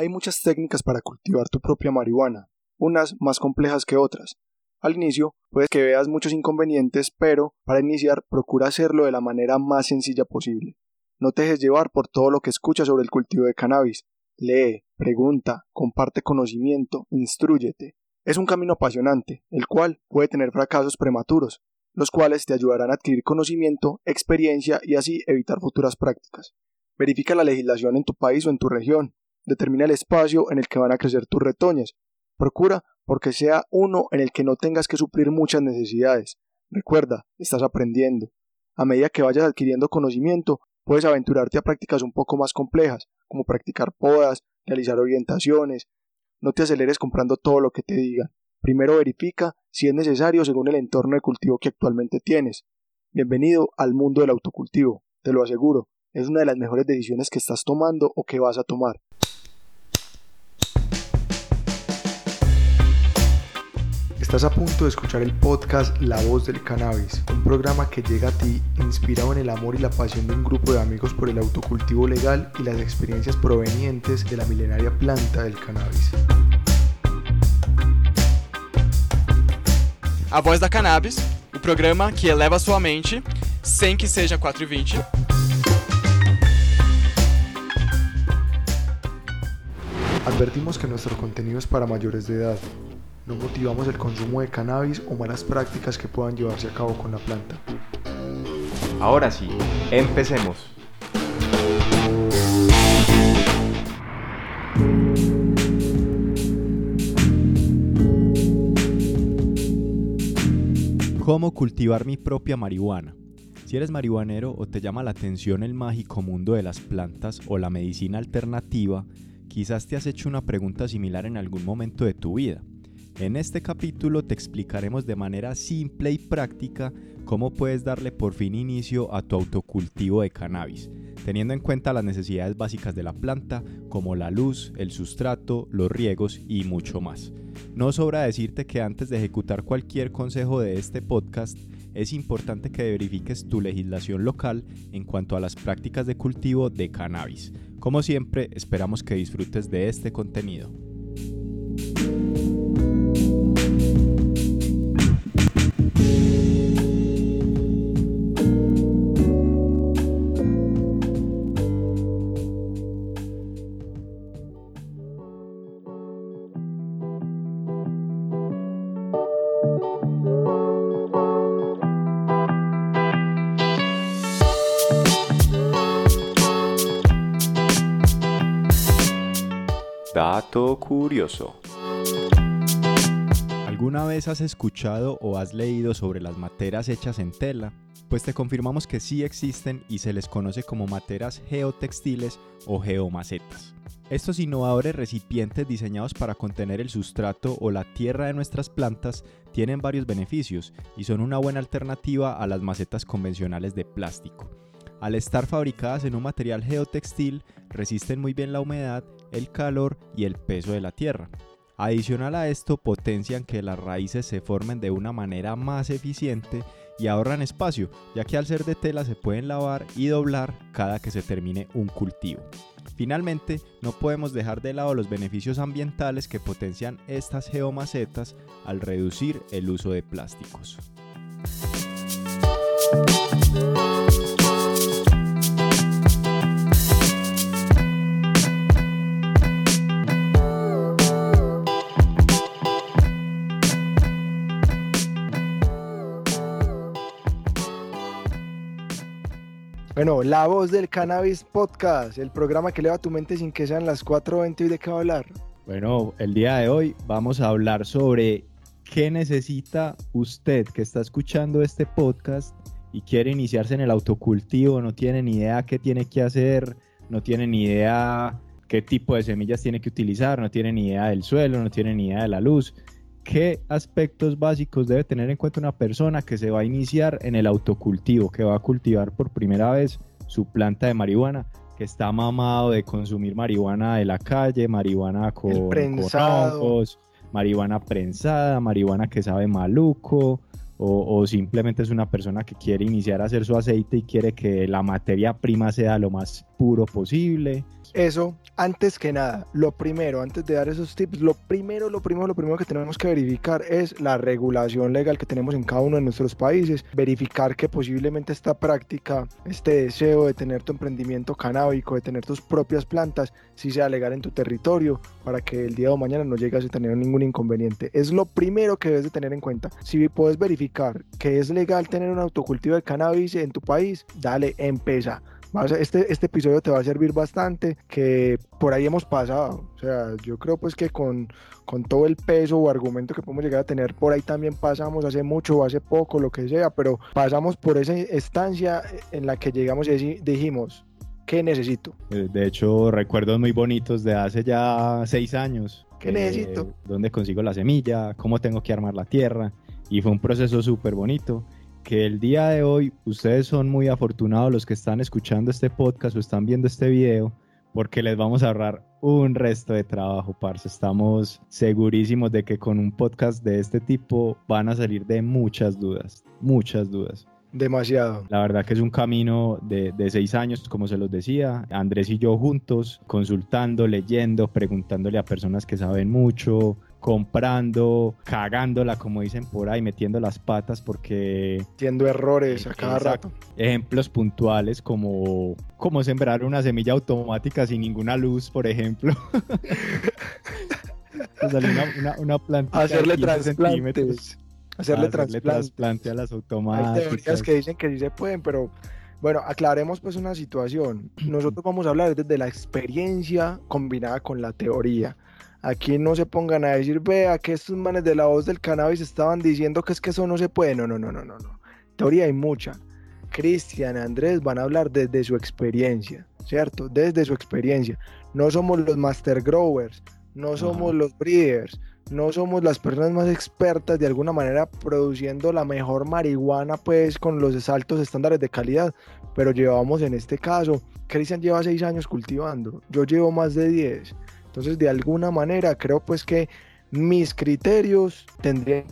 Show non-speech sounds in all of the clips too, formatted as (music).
Hay muchas técnicas para cultivar tu propia marihuana, unas más complejas que otras. Al inicio, puede que veas muchos inconvenientes, pero para iniciar procura hacerlo de la manera más sencilla posible. No te dejes llevar por todo lo que escuchas sobre el cultivo de cannabis. Lee, pregunta, comparte conocimiento, instruyete. Es un camino apasionante, el cual puede tener fracasos prematuros, los cuales te ayudarán a adquirir conocimiento, experiencia y así evitar futuras prácticas. Verifica la legislación en tu país o en tu región. Determina el espacio en el que van a crecer tus retoños. Procura porque sea uno en el que no tengas que suplir muchas necesidades. Recuerda, estás aprendiendo. A medida que vayas adquiriendo conocimiento, puedes aventurarte a prácticas un poco más complejas, como practicar podas, realizar orientaciones. No te aceleres comprando todo lo que te digan. Primero verifica si es necesario según el entorno de cultivo que actualmente tienes. Bienvenido al mundo del autocultivo, te lo aseguro, es una de las mejores decisiones que estás tomando o que vas a tomar. Estás a punto de escuchar el podcast La Voz del Cannabis, un programa que llega a ti inspirado en el amor y la pasión de un grupo de amigos por el autocultivo legal y las experiencias provenientes de la milenaria planta del cannabis. A Voz da Cannabis, o programa que eleva sua mente sem que seja 4 e 20. Advertimos que nuestro contenido es para mayores de edad. No motivamos el consumo de cannabis o malas prácticas que puedan llevarse a cabo con la planta. Ahora sí, empecemos. ¿Cómo cultivar mi propia marihuana? Si eres marihuanero o te llama la atención el mágico mundo de las plantas o la medicina alternativa, quizás te has hecho una pregunta similar en algún momento de tu vida. En este capítulo te explicaremos de manera simple y práctica cómo puedes darle por fin inicio a tu autocultivo de cannabis, teniendo en cuenta las necesidades básicas de la planta como la luz, el sustrato, los riegos y mucho más. No sobra decirte que antes de ejecutar cualquier consejo de este podcast, es importante que verifiques tu legislación local en cuanto a las prácticas de cultivo de cannabis. Como siempre, esperamos que disfrutes de este contenido. Dato curioso. ¿Alguna vez has escuchado o has leído sobre las materas hechas en tela? Pues te confirmamos que sí existen y se les conoce como materas geotextiles o geomacetas. Estos innovadores recipientes diseñados para contener el sustrato o la tierra de nuestras plantas tienen varios beneficios y son una buena alternativa a las macetas convencionales de plástico. Al estar fabricadas en un material geotextil, resisten muy bien la humedad, el calor y el peso de la tierra. Adicional a esto, potencian que las raíces se formen de una manera más eficiente y ahorran espacio, ya que al ser de tela se pueden lavar y doblar cada que se termine un cultivo. Finalmente, no podemos dejar de lado los beneficios ambientales que potencian estas geomacetas al reducir el uso de plásticos. Bueno, La Voz del Cannabis Podcast, el programa que eleva tu mente sin que sean las 4.20 y de qué hablar. Bueno, el día de hoy vamos a hablar sobre qué necesita usted que está escuchando este podcast y quiere iniciarse en el autocultivo, no tiene ni idea qué tiene que hacer, no tiene ni idea qué tipo de semillas tiene que utilizar, no tiene ni idea del suelo, no tiene ni idea de la luz. ¿Qué aspectos básicos debe tener en cuenta una persona que se va a iniciar en el autocultivo, que va a cultivar por primera vez su planta de marihuana, que está mamado de consumir marihuana de la calle, marihuana con, con marihuana prensada, marihuana que sabe maluco, o, o, simplemente es una persona que quiere iniciar a hacer su aceite y quiere que la materia prima sea lo más puro posible. Eso, antes que nada, lo primero, antes de dar esos tips, lo primero, lo primero, lo primero que tenemos que verificar es la regulación legal que tenemos en cada uno de nuestros países, verificar que posiblemente esta práctica, este deseo de tener tu emprendimiento canábico, de tener tus propias plantas, si sea legal en tu territorio, para que el día de mañana no llegues a tener ningún inconveniente. Es lo primero que debes de tener en cuenta. Si puedes verificar que es legal tener un autocultivo de cannabis en tu país, dale, empieza este, este episodio te va a servir bastante, que por ahí hemos pasado. O sea, yo creo pues que con, con todo el peso o argumento que podemos llegar a tener, por ahí también pasamos hace mucho o hace poco, lo que sea, pero pasamos por esa estancia en la que llegamos y dijimos, ¿qué necesito? Eh, de hecho, recuerdos muy bonitos de hace ya seis años. ¿Qué necesito? Eh, ¿Dónde consigo la semilla? ¿Cómo tengo que armar la tierra? Y fue un proceso súper bonito que el día de hoy ustedes son muy afortunados los que están escuchando este podcast o están viendo este video porque les vamos a ahorrar un resto de trabajo, parce. Estamos segurísimos de que con un podcast de este tipo van a salir de muchas dudas, muchas dudas. Demasiado. La verdad que es un camino de, de, seis años, como se los decía. Andrés y yo juntos, consultando, leyendo, preguntándole a personas que saben mucho, comprando, cagándola, como dicen por ahí, metiendo las patas porque... Haciendo errores a cada rato. Ejemplos puntuales como, como sembrar una semilla automática sin ninguna luz, por ejemplo. (laughs) una, una, planta Hacerle trasplantes. Hacerle, Hacerle trasplante a las automáticas. Hay teorías que dicen que sí se pueden, pero bueno, aclaremos pues una situación. Nosotros vamos a hablar desde la experiencia combinada con la teoría. Aquí no se pongan a decir, vea que estos manes de la voz del cannabis estaban diciendo que es que eso no se puede. No, no, no, no, no, no. Teoría hay mucha. Cristian, Andrés van a hablar desde su experiencia, ¿cierto? Desde su experiencia. No somos los master growers, no somos los breeders, no somos las personas más expertas de alguna manera produciendo la mejor marihuana pues con los altos estándares de calidad, pero llevamos en este caso, Cristian lleva seis años cultivando, yo llevo más de diez. Entonces, de alguna manera, creo pues que mis criterios tendrían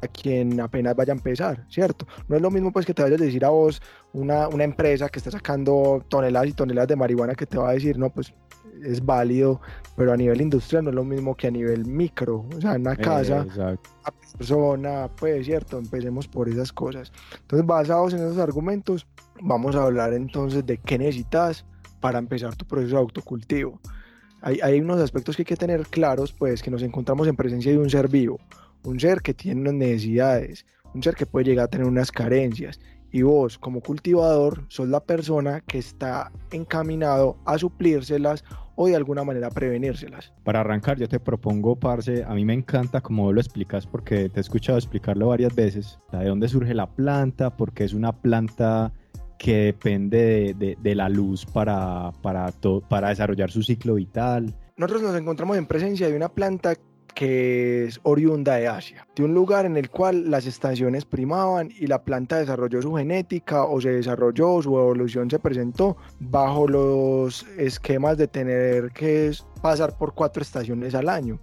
a quien apenas vaya a empezar, ¿cierto? No es lo mismo pues que te vayas a decir a vos una, una empresa que está sacando toneladas y toneladas de marihuana que te va a decir, no, pues es válido, pero a nivel industrial no es lo mismo que a nivel micro, o sea, en una casa, una persona, pues cierto, empecemos por esas cosas. Entonces, basados en esos argumentos, vamos a hablar entonces de qué necesitas para empezar tu proceso de autocultivo hay, unos aspectos que hay que tener claros, pues que nos encontramos en presencia de un ser vivo, un ser que tiene unas necesidades, un ser que puede llegar a tener unas carencias. Y vos, como cultivador, sos la persona que está encaminado a suplírselas o de alguna manera prevenírselas. Para arrancar, yo te propongo, Parce, a mí me encanta como lo explicas porque te he escuchado explicarlo varias veces, de dónde surge la planta, porque es una planta que depende de, la luz para, para, para desarrollar su ciclo vital. Nosotros nos encontramos en presencia de una planta que es oriunda de Asia, de un lugar en el cual las estaciones primaban y la planta desarrolló su genética o se desarrolló, su evolución se presentó bajo los esquemas de tener que pasar por cuatro estaciones al año.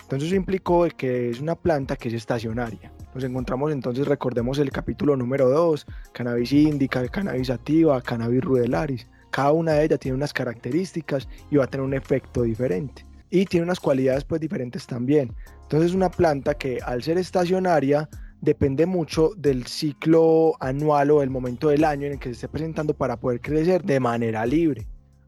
Entonces eso implicó que es una planta que es estacionaria. Nos encontramos entonces, recordemos el capítulo número 2, cannabis indica, cannabis sativa, cannabis rudelaris. Cada una de ellas tiene unas características y va a tener un efecto diferente. Y tiene unas cualidades pues diferentes también. Entonces es una planta que al ser estacionaria depende mucho del ciclo anual o del momento del año en el que se esté presentando para poder crecer de manera libre.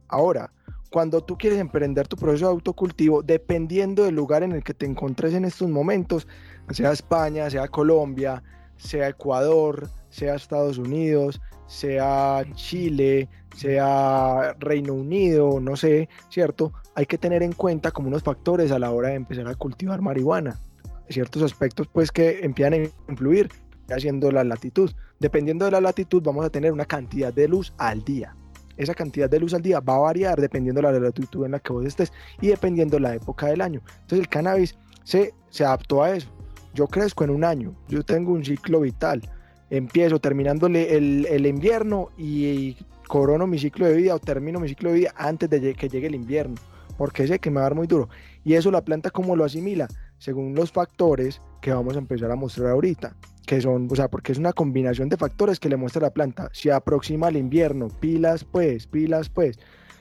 Ahora, cuando tú quieres emprender tu proceso de autocultivo, dependiendo del lugar en el que te encontres en estos momentos, sea España, sea Colombia, sea Ecuador, sea Estados Unidos, sea Chile, sea Reino Unido, no sé, ¿cierto? Hay que tener en cuenta como unos factores a la hora de empezar a cultivar marihuana. Ciertos aspectos pues que empiezan a influir haciendo la latitud. Dependiendo de la latitud vamos a tener una cantidad de luz al día esa cantidad de luz al día va a variar dependiendo de la latitud en la que vos estés y dependiendo de la época del año. Entonces el cannabis se, se adaptó a eso. Yo crezco en un año, yo tengo un ciclo vital. Empiezo terminándole el, invierno y corono mi ciclo de vida o termino mi ciclo de vida antes de que llegue el invierno, porque sé que me va a dar muy duro. Y eso la planta como lo asimila, según los factores que vamos a empezar a mostrar ahorita que son, o sea, porque es una combinación de factores que le muestra la planta. Se aproxima el invierno, pilas pues, pilas pues.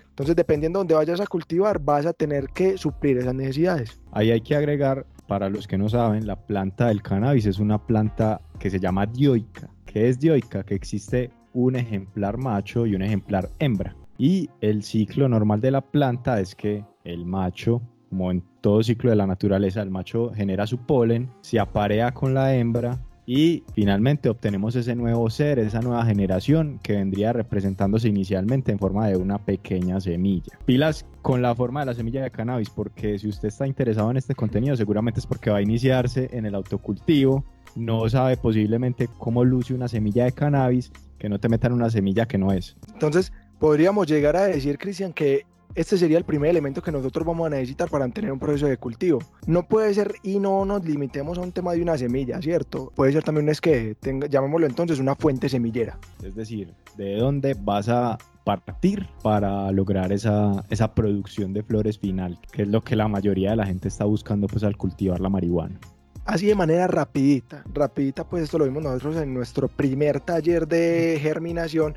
Entonces, dependiendo de dónde vayas a cultivar, vas a tener que suplir esas necesidades. Ahí hay que agregar, para los que no saben, la planta del cannabis es una planta que se llama dioica. ¿Qué es dioica? Que existe un ejemplar macho y un ejemplar hembra. Y el ciclo normal de la planta es que el macho, como en todo ciclo de la naturaleza, el macho genera su polen, se aparea con la hembra y finalmente obtenemos ese nuevo ser, esa nueva generación que vendría representándose inicialmente en forma de una pequeña semilla. Pilas con la forma de la semilla de cannabis, porque si usted está interesado en este contenido, seguramente es porque va a iniciarse en el autocultivo, no sabe posiblemente cómo luce una semilla de cannabis, que no te metan una semilla que no es. Entonces, podríamos llegar a decir, Cristian, que este sería el primer elemento que nosotros vamos a necesitar para tener un proceso de cultivo. No puede ser y no nos limitemos a un tema de una semilla, ¿cierto? Puede ser también es que tenga, llamémoslo entonces una fuente semillera. Es decir, ¿de dónde vas a partir para lograr esa, esa producción de flores final? Que es lo que la mayoría de la gente está buscando pues al cultivar la marihuana así de manera rapidita, rapidita, pues esto lo vimos nosotros en nuestro primer taller de germinación,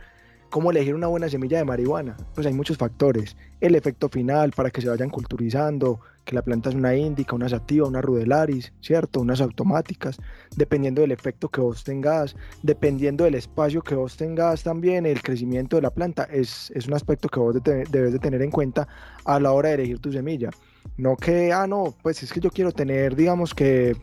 cómo elegir una buena semilla de marihuana. Pues hay muchos factores. El efecto final para que se vayan culturizando, que la planta es una índica, una sativa, una rudelaris, ¿cierto? Unas automáticas, dependiendo del efecto que vos tengas, dependiendo del espacio que vos tengas también, el crecimiento de la planta es, es un aspecto que vos debes de tener en cuenta a la hora de elegir tu semilla. No que, ah, no, pues es que yo quiero tener, digamos que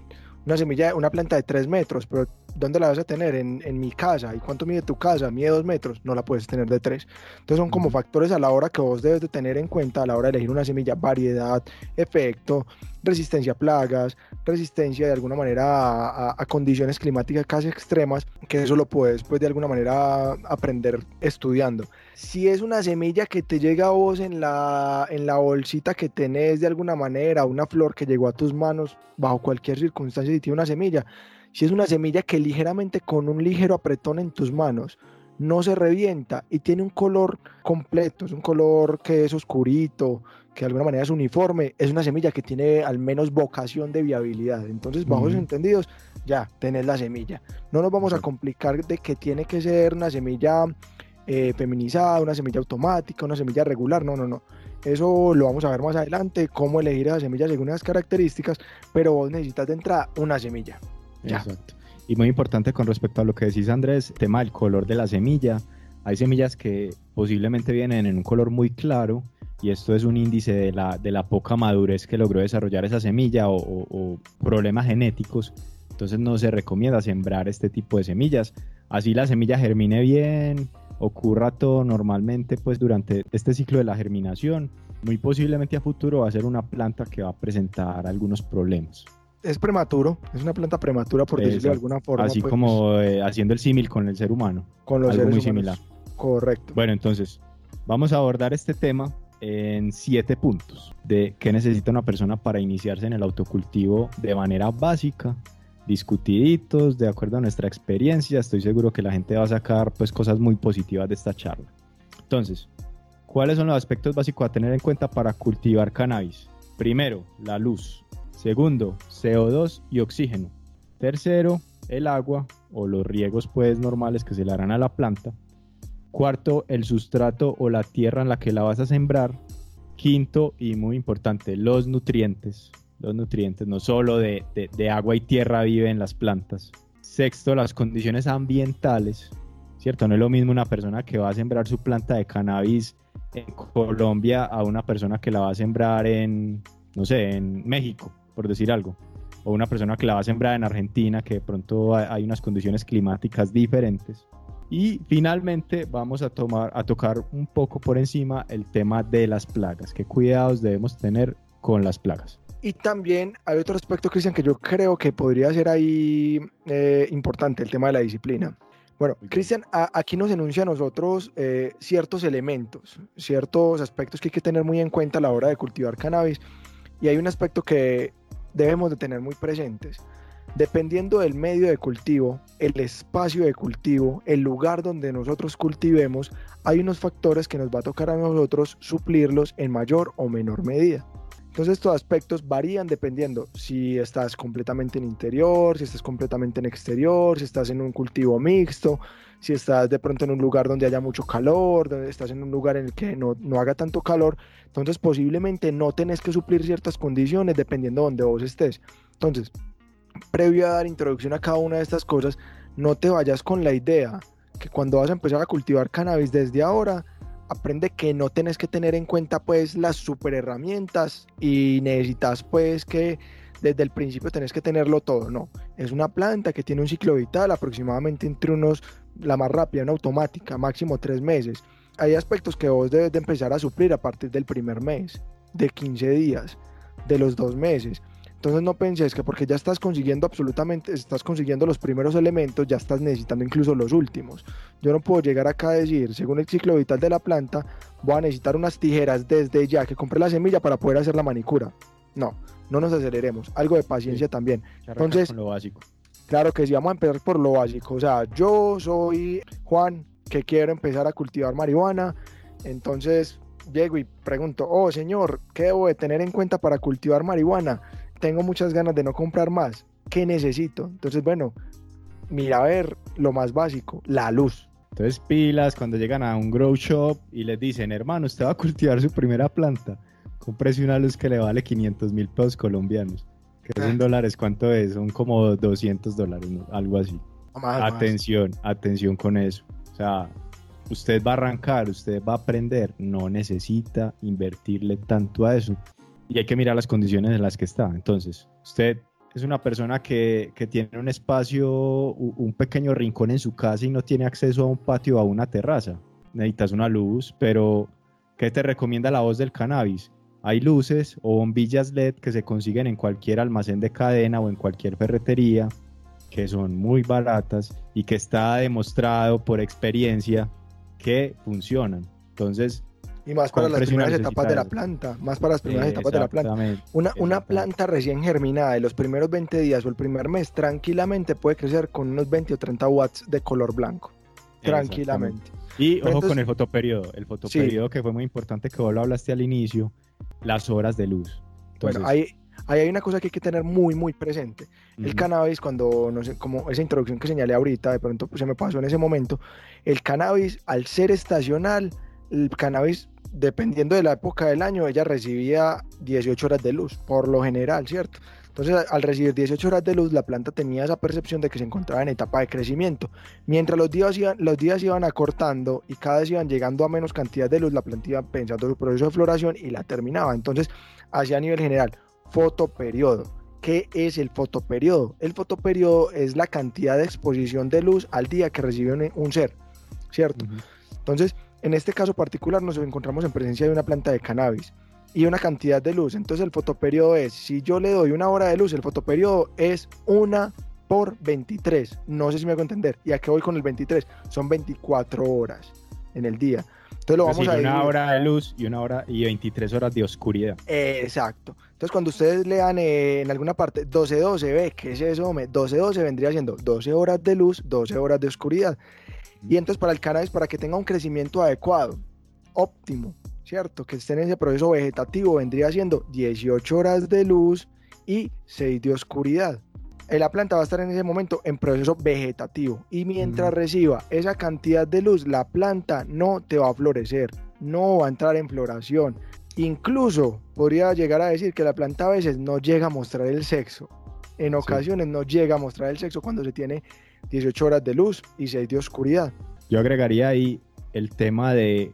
una semilla, una planta de 3 metros, pero ¿dónde la vas a tener? En, en, mi casa. ¿Y cuánto mide tu casa? Mide 2 metros. No la puedes tener de 3. Entonces son como factores a la hora que vos debes de tener en cuenta a la hora de elegir una semilla, variedad, efecto, resistencia a plagas, resistencia de alguna manera a, condiciones climáticas casi extremas, que eso lo puedes pues de alguna manera aprender estudiando. Si es una semilla que te llega a vos en la, en la bolsita que tenés de alguna manera, una flor que llegó a tus manos bajo cualquier circunstancia y tiene una semilla, si es una semilla que ligeramente con un ligero apretón en tus manos no se revienta y tiene un color completo, es un color que es oscurito, que de alguna manera es uniforme, es una semilla que tiene al menos vocación de viabilidad. Entonces, bajo esos entendidos, ya tenés la semilla. No nos vamos a complicar de que tiene que ser una semilla eh, feminizada, una semilla automática, una semilla regular, no, no, no. Eso lo vamos a ver más adelante, cómo elegir esa semilla según esas características, pero vos necesitas de entrada una semilla. Exacto. Y muy importante con respecto a lo que decís Andrés, tema del color de la semilla. Hay semillas que posiblemente vienen en un color muy claro y esto es un índice de la, de la poca madurez que logró desarrollar esa semilla o, o, problemas genéticos. Entonces no se recomienda sembrar este tipo de semillas. Así la semilla germine bien, ocurra todo normalmente pues durante este ciclo de la germinación. Muy posiblemente a futuro va a ser una planta que va a presentar algunos problemas es prematuro, es una planta prematura por decirlo de alguna forma. Así pues, como eh, haciendo el símil con el ser humano. Con los algo seres muy similar. Correcto. Bueno, entonces, vamos a abordar este tema en siete puntos de qué necesita una persona para iniciarse en el autocultivo de manera básica, discutiditos, de acuerdo a nuestra experiencia. Estoy seguro que la gente va a sacar pues cosas muy positivas de esta charla. Entonces, ¿cuáles son los aspectos básicos a tener en cuenta para cultivar cannabis? Primero, la luz. Segundo, CO2 y oxígeno. Tercero, el agua o los riegos pues normales que se le harán a la planta. Cuarto, el sustrato o la tierra en la que la vas a sembrar. Quinto y muy importante, los nutrientes. Los nutrientes, no solo de, de agua y tierra viven las plantas. Sexto, las condiciones ambientales. ¿Cierto? No es lo mismo una persona que va a sembrar su planta de cannabis en Colombia a una persona que la va a sembrar en, no sé, en México por decir algo, o una persona que la va a sembrar en Argentina, que de pronto hay unas condiciones climáticas diferentes. Y finalmente vamos a, tomar, a tocar un poco por encima el tema de las plagas. ¿Qué cuidados debemos tener con las plagas? Y también hay otro aspecto, Cristian, que yo creo que podría ser ahí eh, importante, el tema de la disciplina. Bueno, Cristian, aquí nos enuncia a nosotros eh, ciertos elementos, ciertos aspectos que hay que tener muy en cuenta a la hora de cultivar cannabis. Y hay un aspecto que debemos de tener muy presentes. Dependiendo del medio de cultivo, el espacio de cultivo, el lugar donde nosotros cultivemos, hay unos factores que nos va a tocar a nosotros suplirlos en mayor o menor medida. Entonces estos aspectos varían dependiendo si estás completamente en interior, si estás completamente en exterior, si estás en un cultivo mixto, si estás de pronto en un lugar donde haya mucho calor, donde estás en un lugar en el que no, no haga tanto calor. Entonces posiblemente no tenés que suplir ciertas condiciones dependiendo de donde vos estés. Entonces, previo a dar introducción a cada una de estas cosas, no te vayas con la idea que cuando vas a empezar a cultivar cannabis desde ahora, aprende que no tenés que tener en cuenta pues las super herramientas y necesitas pues que desde el principio tenés que tenerlo todo, no, es una planta que tiene un ciclo vital aproximadamente entre unos, la más rápida, una automática, máximo tres meses. Hay aspectos que vos debes de empezar a suplir a partir del primer mes, de 15 días, de los dos meses. Entonces no penses que porque ya estás consiguiendo absolutamente, estás consiguiendo los primeros elementos, ya estás necesitando incluso los últimos. Yo no puedo llegar acá a decir, según el ciclo vital de la planta, voy a necesitar unas tijeras desde ya que compré la semilla para poder hacer la manicura. No, no nos aceleremos. Algo de paciencia también. Entonces, lo básico. Claro que sí, vamos a empezar por lo básico. O sea, yo soy Juan, que quiero empezar a cultivar marihuana. Entonces llego y pregunto, oh señor, ¿qué debo de tener en cuenta para cultivar marihuana? tengo muchas ganas de no comprar más. ¿Qué necesito? Entonces, bueno, mira a ver lo más básico, la luz. Entonces, pilas cuando llegan a un grow shop y les dicen, hermano, usted va a cultivar su primera planta, cómprese una luz que le vale 500 mil pesos colombianos. Que es en ah. dólares, ¿cuánto es? Son como 200 dólares, algo así. atención, atención con eso. O sea, usted va a arrancar, usted va a aprender, no necesita invertirle tanto a eso y hay que mirar las condiciones en las que está. Entonces, usted es una persona que, que, tiene un espacio, un pequeño rincón en su casa y no tiene acceso a un patio o a una terraza. Necesitas una luz, pero ¿qué te recomienda la voz del cannabis? Hay luces o bombillas LED que se consiguen en cualquier almacén de cadena o en cualquier ferretería, que son muy baratas y que está demostrado por experiencia que funcionan. Entonces, y más para las primeras etapas de la planta, más para las primeras etapas de la planta. Una, una planta recién germinada de los primeros 20 días o el primer mes tranquilamente puede crecer con unos 20 o 30 watts de color blanco. Tranquilamente. Y ojo con el fotoperiodo. El fotoperiodo que fue muy importante que vos lo hablaste al inicio, las horas de luz. bueno, ahí, ahí hay una cosa que hay que tener muy, muy presente. El cannabis, cuando, no sé, como esa introducción que señalé ahorita, de pronto pues, se me pasó en ese momento, el cannabis, al ser estacional, el cannabis dependiendo de la época del año, ella recibía 18 horas de luz, por lo general, ¿cierto? Entonces, al recibir 18 horas de luz, la planta tenía esa percepción de que se encontraba en etapa de crecimiento. Mientras los días iban, los días iban acortando y cada vez iban llegando a menos cantidad de luz, la planta iba pensando su proceso de floración y la terminaba. Entonces, hacia a nivel general, fotoperiodo. ¿Qué es el fotoperiodo? El fotoperiodo es la cantidad de exposición de luz al día que recibe un, ser, ¿cierto? Entonces, en este caso particular nos encontramos en presencia de una planta de cannabis y una cantidad de luz. Entonces el fotoperiodo es, si yo le doy una hora de luz, el fotoperiodo es una por 23. No sé si me hago entender. ¿Y a qué voy con el 23? Son 24 horas en el día. Entonces lo vamos a Una hora de luz y una hora y 23 horas de oscuridad. exacto. Entonces cuando ustedes lean eh, en alguna parte 12-12, ve, ¿qué es eso? 12-12 vendría siendo 12 horas de luz, 12 horas de oscuridad. Y entonces para el cannabis, para que tenga un crecimiento adecuado, óptimo, ¿cierto? Que esté en ese proceso vegetativo, vendría siendo 18 horas de luz y 6 de oscuridad. Eh, la planta va a estar en ese momento en proceso vegetativo y mientras reciba esa cantidad de luz, la planta no te va a florecer, no va a entrar en floración. Incluso podría llegar a decir que la planta a veces no llega a mostrar el sexo. En ocasiones no llega a mostrar el sexo cuando se tiene 18 horas de luz y 6 de oscuridad. Yo agregaría ahí el tema de,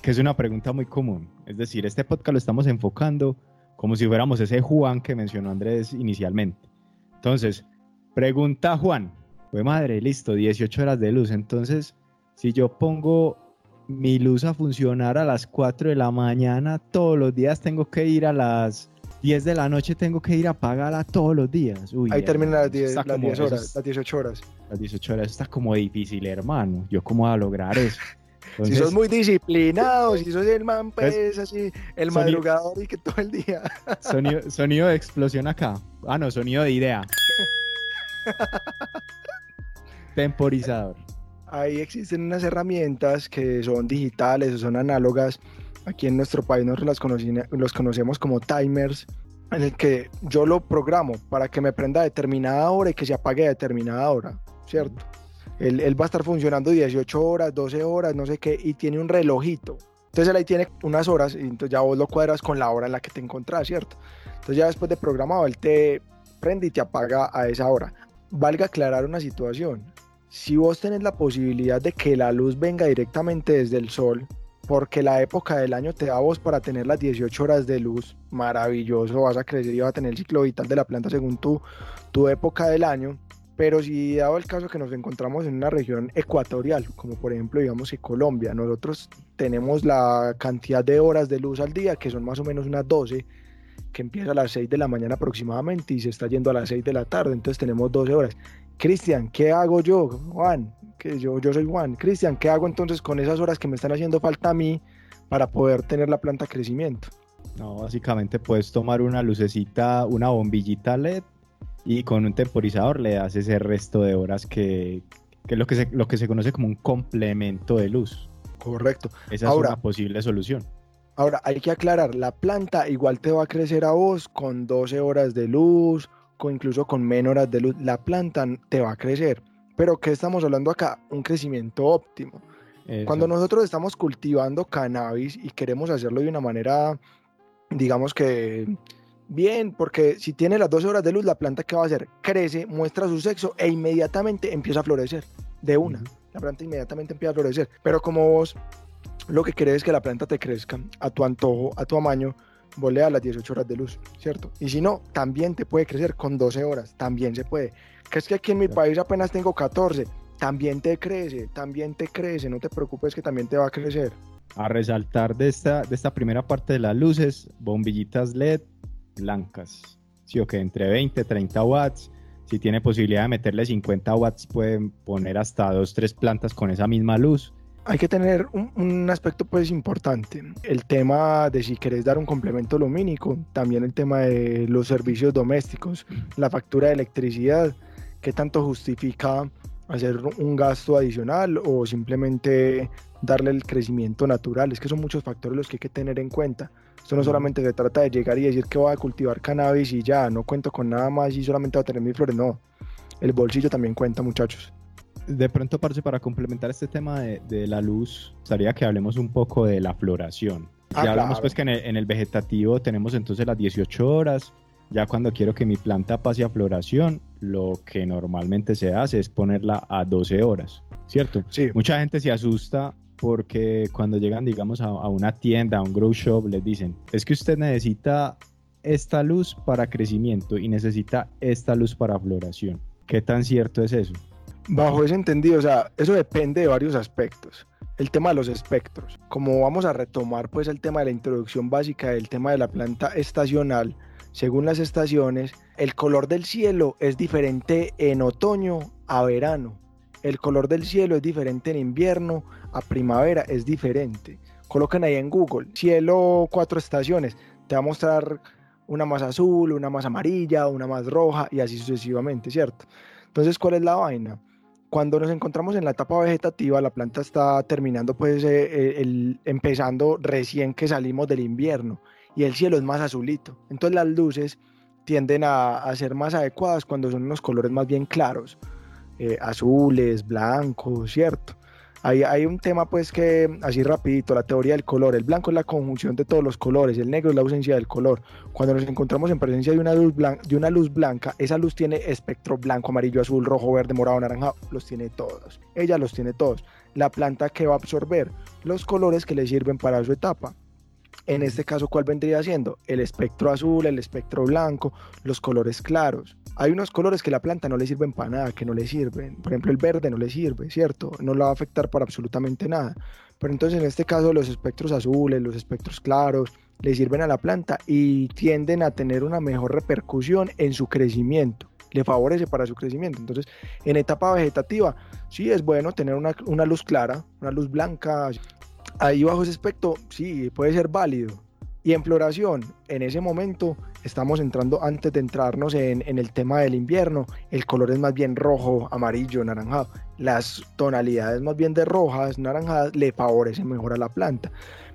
que es una pregunta muy común, es decir, este podcast lo estamos enfocando como si fuéramos ese Juan que mencionó Andrés inicialmente. Entonces, pregunta Juan, pues madre, listo, 18 horas de luz, entonces si yo pongo mi luz a funcionar a las 4 de la mañana, todos los días tengo que ir a las 10 de la noche tengo que ir a pagarla todos los días. Ahí termina las 10, horas, las 18 horas. Las 18 horas está como difícil, hermano. ¿Yo cómo voy a lograr eso? Si sos muy disciplinado, si sos el man, pues, así, el madrugador y que todo el día. (laughs) Sonido, sonido de explosión acá. Ah, no, sonido de idea. Temporizador. Ahí existen unas herramientas que son digitales o son análogas aquí en nuestro país nos las los conocemos como timers, en el que yo lo programo para que me prenda a determinada hora y que se apague a determinada hora, ¿cierto? Él, él, va a estar funcionando 18 horas, 12 horas, no sé qué, y tiene un relojito. Entonces él ahí tiene unas horas y entonces ya vos lo cuadras con la hora en la que te encontrás, ¿cierto? Entonces ya después de programado, él te prende y te apaga a esa hora. Valga aclarar una situación. Si vos tenés la posibilidad de que la luz venga directamente desde el sol, porque la época del año te da vos para tener las 18 horas de luz, maravilloso, vas a crecer y vas a tener el ciclo vital de la planta según tu, tu época del año. Pero si dado el caso que nos encontramos en una región ecuatorial, como por ejemplo digamos que Colombia, nosotros tenemos la cantidad de horas de luz al día, que son más o menos unas 12, que empieza a las 6 de la mañana aproximadamente y se está yendo a las 6 de la tarde, entonces tenemos 12 horas. Cristian, ¿qué hago yo? Juan, que yo, yo soy Juan. Cristian, ¿qué hago entonces con esas horas que me están haciendo falta a mí para poder tener la planta crecimiento? No, básicamente puedes tomar una lucecita, una bombillita LED y con un temporizador le das ese resto de horas que, que es lo que, se, lo que se conoce como un complemento de luz. Correcto. Esa es una posible solución. Ahora, hay que aclarar, la planta igual te va a crecer a vos con 12 horas de luz, con incluso con menos horas de luz. La planta te va a crecer. Pero ¿qué estamos hablando acá? Un crecimiento óptimo. Cuando nosotros estamos cultivando cannabis y queremos hacerlo de una manera, digamos que bien, porque si tiene las 12 horas de luz, la planta ¿qué va a hacer? Crece, muestra su sexo e inmediatamente empieza a florecer. De una. La planta inmediatamente empieza a florecer. Pero como vos lo que querés es que la planta te crezca a tu antojo, a tu amaño, volea a las 18 horas de luz, ¿cierto? Y si no, también te puede crecer con 12 horas, también se puede. Que es que aquí en mi país apenas tengo 14, también te crece, también te crece, no te preocupes que también te va a crecer. A resaltar de esta, de esta primera parte de las luces, bombillitas LED blancas, sí o que entre 20 30 watts. Si tiene posibilidad de meterle 50 watts, pueden poner hasta dos, tres plantas con esa misma luz hay que tener un, aspecto pues importante. El tema de si querés dar un complemento lumínico, también el tema de los servicios domésticos, la factura de electricidad, qué tanto justifica hacer un gasto adicional o simplemente darle el crecimiento natural. Es que son muchos factores los que hay que tener en cuenta. Esto no solamente se trata de llegar y decir que voy a cultivar cannabis y ya, no cuento con nada más y solamente voy a tener mis flores. No, el bolsillo también cuenta muchachos de pronto, parce, para complementar este tema de, la luz, gustaría que hablemos un poco de la floración. Ah, ya hablamos pues que en el, vegetativo tenemos entonces las 18 horas. Ya cuando quiero que mi planta pase a floración, lo que normalmente se hace es ponerla a 12 horas, ¿cierto? Sí. Mucha gente se asusta porque cuando llegan, digamos, a, a una tienda, a un grow shop, les dicen, es que usted necesita esta luz para crecimiento y necesita esta luz para floración. ¿Qué tan cierto es eso? Bajo ese entendido, o sea, eso depende de varios aspectos. El tema de los espectros. Como vamos a retomar pues el tema de la introducción básica del tema de la planta estacional, según las estaciones, el color del cielo es diferente en otoño a verano. El color del cielo es diferente en invierno a primavera, es diferente. Colocan ahí en Google, cielo cuatro estaciones, te va a mostrar una más azul, una más amarilla, una más roja y así sucesivamente, ¿cierto? Entonces, ¿cuál es la vaina? Cuando nos encontramos en la etapa vegetativa, la planta está terminando, pues, eh, eh, el, empezando recién que salimos del invierno y el cielo es más azulito. Entonces las luces tienden a, ser más adecuadas cuando son unos colores más bien claros, eh, azules, blancos, ¿cierto? Hay, un tema pues que, así rapidito, la teoría del color. El blanco es la conjunción de todos los colores, el negro es la ausencia del color. Cuando nos encontramos en presencia de una luz, blanca, esa luz tiene espectro blanco, amarillo, azul, rojo, verde, morado, naranja, los tiene todos. Ella los tiene todos. La planta que va a absorber los colores que le sirven para su etapa. En este caso, ¿cuál vendría siendo? El espectro azul, el espectro blanco, los colores claros. Hay unos colores que la planta no le sirven para nada, que no le sirven. Por ejemplo, el verde no le sirve, ¿cierto? No lo va a afectar para absolutamente nada. Pero entonces en este caso los espectros azules, los espectros claros, le sirven a la planta y tienden a tener una mejor repercusión en su crecimiento. Le favorece para su crecimiento. Entonces, en etapa vegetativa, sí es bueno tener una, una luz clara, una luz blanca. Ahí bajo ese aspecto, sí, puede ser válido. Y en floración, en ese momento, estamos entrando antes de entrarnos en, en, el tema del invierno, el color es más bien rojo, amarillo, naranjado. Las tonalidades más bien de rojas, naranjadas, le favorecen mejor a la planta.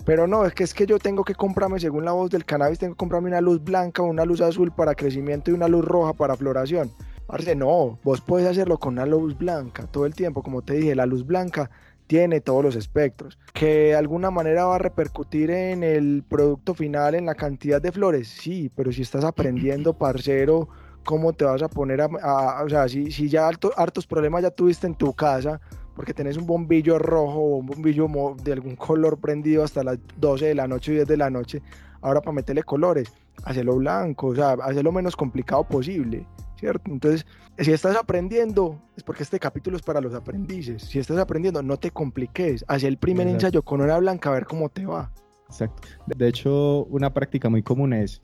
Pero no, es que es que yo tengo que comprarme, según la voz del cannabis, tengo que comprarme una luz blanca una luz azul para crecimiento y una luz roja para floración. Parce, no, vos puedes hacerlo con una luz blanca todo el tiempo. Como te dije, la luz blanca tiene todos los espectros. Que de alguna manera va a repercutir en el producto final, en la cantidad de flores. Sí, pero si estás aprendiendo, parcero, ¿cómo te vas a poner a... o sea, si, si ya hartos problemas ya tuviste en tu casa, porque tenés un bombillo rojo o un bombillo de algún color prendido hasta las 12 de la noche y 10 de la noche, ahora para meterle colores, hacerlo blanco, o sea, hacerlo menos complicado posible, ¿cierto? Entonces, si estás aprendiendo, es porque este capítulo es para los aprendices. Si estás aprendiendo, no te compliques, haz el primer ensayo con una blanca a ver cómo te va. Exacto. De hecho, una práctica muy común es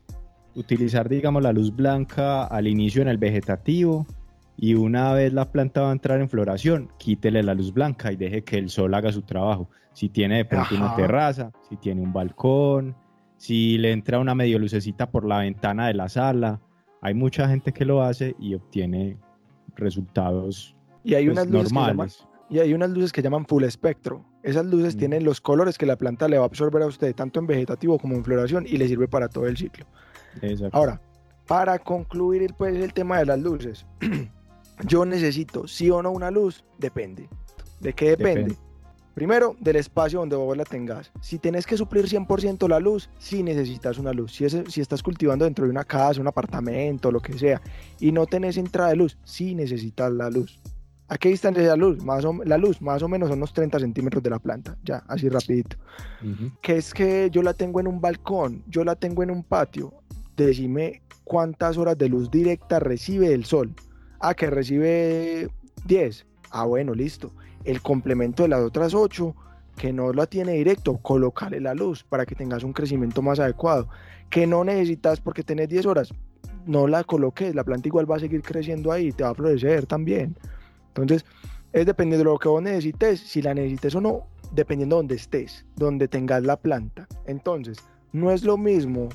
utilizar, digamos, la luz blanca al inicio en el vegetativo y una vez la planta va a entrar en floración, quítele la luz blanca y deje que el sol haga su trabajo. Si tiene de pronto una terraza, si tiene un balcón, si le entra una medio lucecita por la ventana de la sala, hay mucha gente que lo hace y obtiene resultados y hay pues, unas luces normales. y hay unas luces que llaman full espectro. Esas luces mm. tienen los colores que la planta le va a absorber a usted, tanto en vegetativo como en floración, y le sirve para todo el ciclo. Ahora, para concluir pues, el tema de las luces, (clears throat) yo necesito sí o no una luz, depende. ¿De qué depende? Primero, del espacio donde vos la tengas. Si tenés que suplir 100% la luz, sí necesitas una luz. Si, si estás cultivando dentro de una casa, un apartamento, lo que sea, y no tenés entrada de luz, sí necesitas la luz. ¿A qué distancia es la luz? Más o, la luz, más o menos son unos 30 centímetros de la planta, ya, así rapidito. Que es que yo la tengo en un balcón, yo la tengo en un patio. Decime cuántas horas de luz directa recibe el sol. Ah, que recibe 10. Ah, bueno, listo. El complemento de las otras 8, que no la tiene directo, colócale la luz para que tengas un crecimiento más adecuado. Que no necesitas porque tenés 10 horas, no la coloques, la planta igual va a seguir creciendo ahí, te va a florecer también. Entonces, es dependiendo de lo que vos necesites, si la necesites o no, dependiendo de donde estés, donde tengas la planta. Entonces, no es lo mismo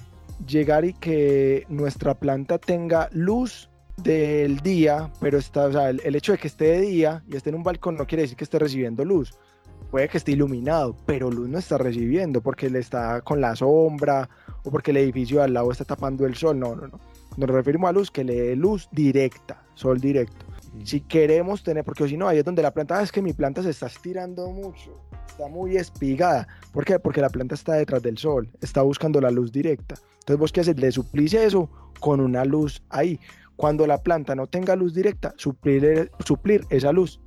llegar y que nuestra planta tenga luz del día, pero está, o sea, el, hecho de que esté de día y esté en un balcón no quiere decir que esté recibiendo luz. Puede que esté iluminado, pero luz no está recibiendo porque le está con la sombra o porque el edificio al lado está tapando el sol. No, no, no. Nos referimos a luz que le dé luz directa, sol directo. Si queremos tener, porque si no, ahí es donde la planta, ah, es que mi planta se está estirando mucho, está muy espigada. ¿Por qué? Porque la planta está detrás del sol, está buscando la luz directa. Entonces, vos qué haces, le suplís eso con una luz ahí cuando la planta no tenga luz directa, suplir, esa luz.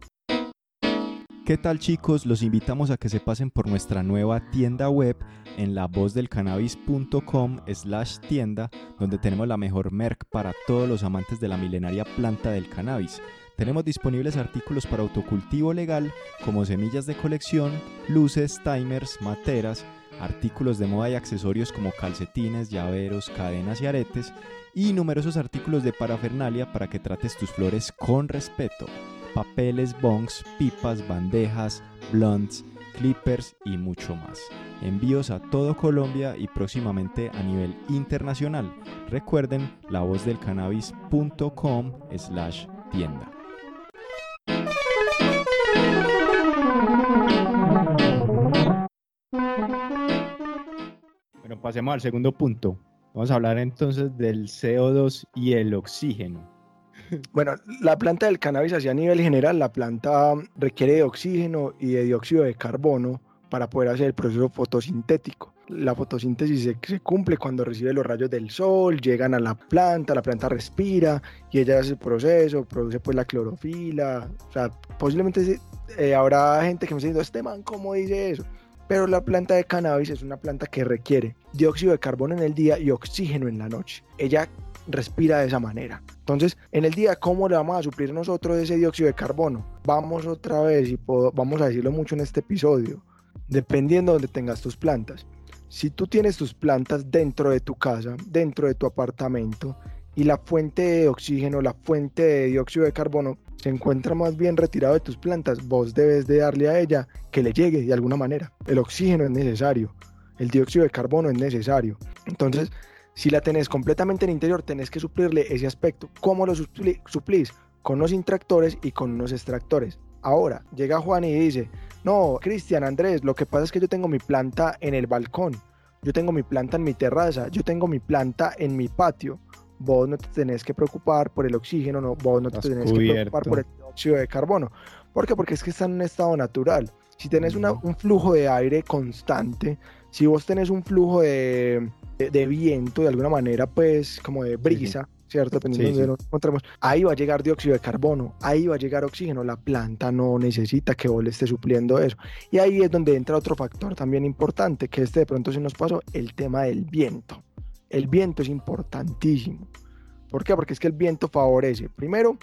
¿Qué tal chicos? Los invitamos a que se pasen por nuestra nueva tienda web en lavozdelcannabis.com slash tienda, donde tenemos la mejor merc para todos los amantes de la milenaria planta del cannabis. Tenemos disponibles artículos para autocultivo legal como semillas de colección, luces, timers, materas, artículos de moda y accesorios como calcetines, llaveros, cadenas y aretes, y numerosos artículos de parafernalia para que trates tus flores con respeto. Papeles, bongs, pipas, bandejas, blunts, clippers y mucho más. Envíos a todo Colombia y próximamente a nivel internacional. Recuerden la voz del cannabis.com slash tienda. Bueno, pasemos al segundo punto. Vamos a hablar entonces del CO2 y el oxígeno. (laughs) Bueno, la planta del cannabis así a nivel general, la planta requiere de oxígeno y de dióxido de carbono para poder hacer el proceso fotosintético. La fotosíntesis se, cumple cuando recibe los rayos del sol, llegan a la planta, la planta respira y ella hace el proceso, produce pues la clorofila. O sea, posiblemente eh, habrá gente que me está diciendo, este man, ¿cómo dice eso? Pero la planta de cannabis es una planta que requiere dióxido de carbono en el día y oxígeno en la noche. Ella respira de esa manera. Entonces, en el día, ¿cómo le vamos a suplir nosotros ese dióxido de carbono? Vamos otra vez, y vamos a decirlo mucho en este episodio, dependiendo de donde tengas tus plantas. Si tú tienes tus plantas dentro de tu casa, dentro de tu apartamento, y la fuente de oxígeno, la fuente de dióxido de carbono se encuentra más bien retirado de tus plantas, vos debes de darle a ella que le llegue de alguna manera. El oxígeno es necesario, el dióxido de carbono es necesario. Entonces, Si la tenés completamente en interior, tenés que suplirle ese aspecto. ¿Cómo lo suplís? Con los intractores y con unos extractores. Ahora, llega Juan y dice, no, Cristian, Andrés, lo que pasa es que yo tengo mi planta en el balcón, yo tengo mi planta en mi terraza, yo tengo mi planta en mi patio. Vos no te tenés que preocupar por el oxígeno, no, vos no te Estás tenés que preocupar por el dióxido de carbono. ¿Por qué? Porque es que está en un estado natural. Si tenés una- un flujo de aire constante, si vos tenés un flujo de, de- de viento, de alguna manera, pues como de brisa, ¿cierto? Dependiendo Sí, de donde nos encontremos, ahí va a llegar dióxido de carbono, ahí va a llegar oxígeno. La planta no necesita que vos le estés supliendo eso. Y ahí es donde entra otro factor también importante, que este de pronto se nos pasó, el tema del viento. El viento es importantísimo. ¿Por qué? Porque es que el viento favorece, primero,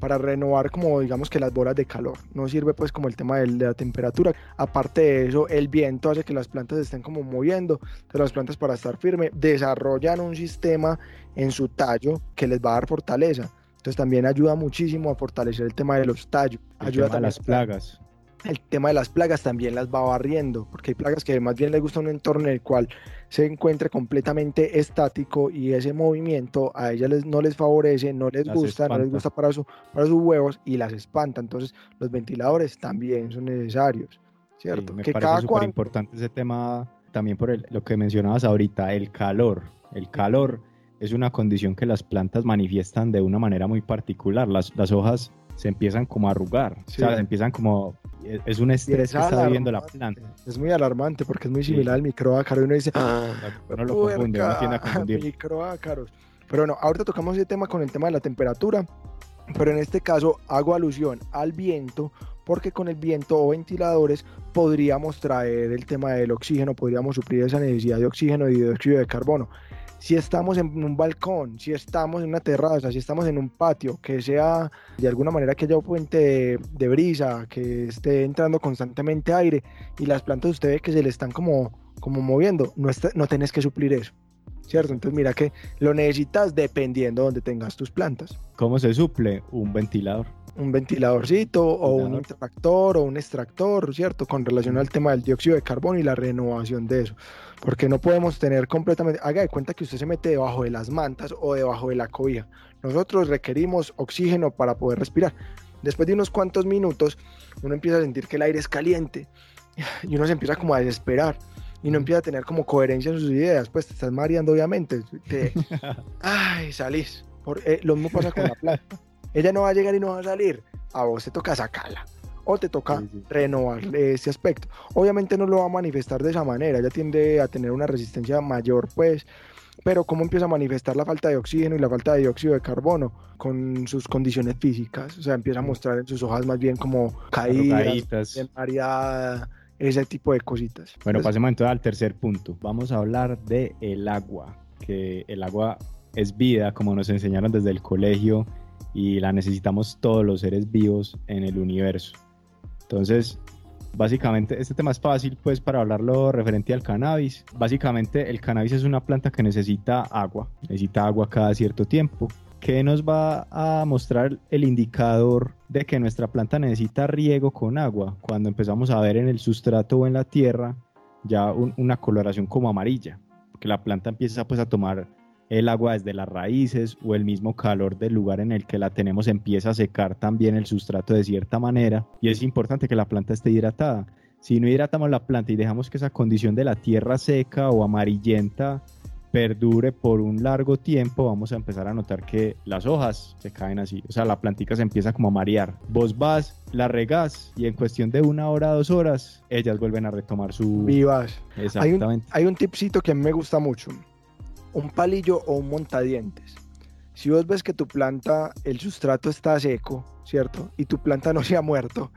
para renovar como digamos que las bolas de calor. No sirve pues como el tema de la temperatura. Aparte de eso, el viento hace que las plantas estén como moviendo. Entonces las plantas para estar firme desarrollan un sistema en su tallo que les va a dar fortaleza. Entonces también ayuda muchísimo a fortalecer el tema de los tallos. El Ayuda tema también las plagas. El tema de las plagas también las va barriendo, porque hay plagas que más bien les gusta un entorno en el cual se encuentre completamente estático y ese movimiento a ellas les- no les favorece, no les Las gusta, no les gusta para, su, para sus huevos y las espanta. Entonces los ventiladores también son necesarios, Sí, ¿cierto? me que parece cada súper importante ese tema también por el- lo que mencionabas ahorita, el calor. El calor es una condición que las plantas manifiestan de una manera muy particular. Las, las hojas se empiezan como a arrugar, Sí. o sea, se empiezan como... es- un estrés es que está viviendo la planta. Es muy alarmante porque es muy Sí. similar al microácaro y uno dice, Uno lo confunde, uno tiende a (laughs) confundir. microácaros. Pero bueno, ahorita tocamos ese tema con el tema de la temperatura, pero en este caso hago alusión al viento, porque con el viento o ventiladores podríamos traer el tema del oxígeno, podríamos suplir esa necesidad de oxígeno y de dióxido de carbono. Si estamos en un balcón, si estamos en una terraza, si estamos en un patio, que sea de alguna manera que haya un puente de, brisa, que esté entrando constantemente aire y las plantas usted ve que se le están como, como moviendo, no, está- no tenés que suplir eso, ¿cierto? Entonces mira que lo necesitas dependiendo de donde tengas tus plantas. ¿Cómo se suple? Un ventilador. Un ventiladorcito o un interactor o un extractor, ¿cierto? Con relación al tema del dióxido de carbono y la renovación de eso. Porque no podemos tener completamente... Haga de cuenta que usted se mete debajo de las mantas o debajo de la cobija. Nosotros requerimos oxígeno para poder respirar. Después de unos cuantos minutos, uno empieza a sentir que el aire es caliente (laughs) y uno se empieza como a desesperar y no empieza a tener como coherencia en sus ideas. Pues te estás mareando, obviamente. Te... (laughs) Ay, salís. Por, eh, lo mismo pasa con la planta. Ella no va a llegar y no va a salir. A vos te toca sacarla. O te toca Sí, sí. renovar ese aspecto. Obviamente no lo va a manifestar de esa manera. Ella tiende a tener una resistencia mayor, pues. Pero ¿cómo empieza a manifestar la falta de oxígeno y la falta de dióxido de carbono? Con sus condiciones físicas. O sea, empieza a mostrar en sus hojas más bien como caídas, mareada, ese tipo de cositas. Bueno, Entonces, pasemos entonces al tercer punto. Vamos a hablar de el agua, que el agua es vida, como nos enseñaron desde el colegio, y la necesitamos todos los seres vivos en el universo. Entonces, básicamente, este tema es fácil, pues, para hablarlo referente al cannabis. Básicamente, el cannabis es una planta que necesita agua, necesita agua cada cierto tiempo. que nos va a mostrar el indicador de que nuestra planta necesita riego con agua? Cuando empezamos a ver en el sustrato o en la tierra ya un- una coloración como amarilla, que la planta empieza pues a tomar el agua desde las raíces o el mismo calor del lugar en el que la tenemos empieza a secar también el sustrato de cierta manera y es importante que la planta esté hidratada. Si no hidratamos la planta y dejamos que esa condición de la tierra seca o amarillenta perdure por un largo tiempo, vamos a empezar a notar que las hojas se caen así. O sea, la plantica se empieza como a marear. Vos vas, la regás y en cuestión de una hora, dos horas, ellas vuelven a retomar su... Vivas. Hay un, Exactamente. hay un tipcito que a mí me gusta mucho. Un palillo o un montadientes. Si vos ves que tu planta, el sustrato está seco, ¿cierto? Y tu planta no (laughs) se ha muerto,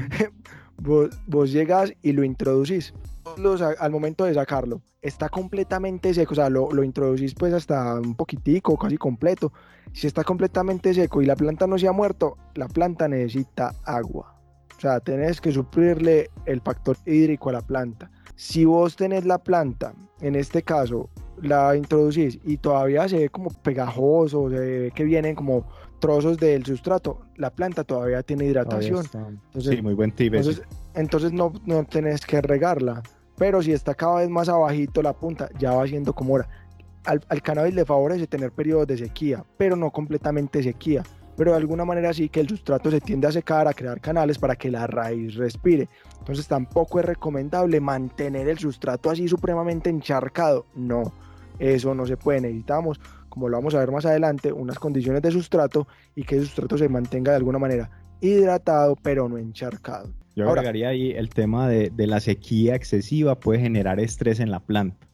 (laughs) vos, vos llegas y lo introducís. Al momento de sacarlo, está completamente seco, o sea, lo, lo introducís pues hasta un poquitico, casi completo. Si está completamente seco y la planta no se ha muerto, la planta necesita agua. O sea, tenés que suplirle el factor hídrico a la planta. Si vos tenés la planta, en este caso, la introducís y todavía se ve como pegajoso, se ve que vienen como trozos del sustrato, la planta todavía tiene hidratación. Entonces, sí, muy buen tip. entonces, entonces no, no tenés que regarla. Pero si está cada vez más abajito la punta, ya va siendo como hora. al, al cannabis le favorece tener periodos de sequía, pero no completamente sequía pero de alguna manera sí que el sustrato se tiende a secar, a crear canales para que la raíz respire. Entonces tampoco es recomendable mantener el sustrato así supremamente encharcado. No, eso no se puede. Necesitamos, como lo vamos a ver más adelante, unas condiciones de sustrato y que el sustrato se mantenga de alguna manera hidratado, pero no encharcado. Yo agregaría ahí el tema de, de la sequía excesiva puede generar estrés en la planta.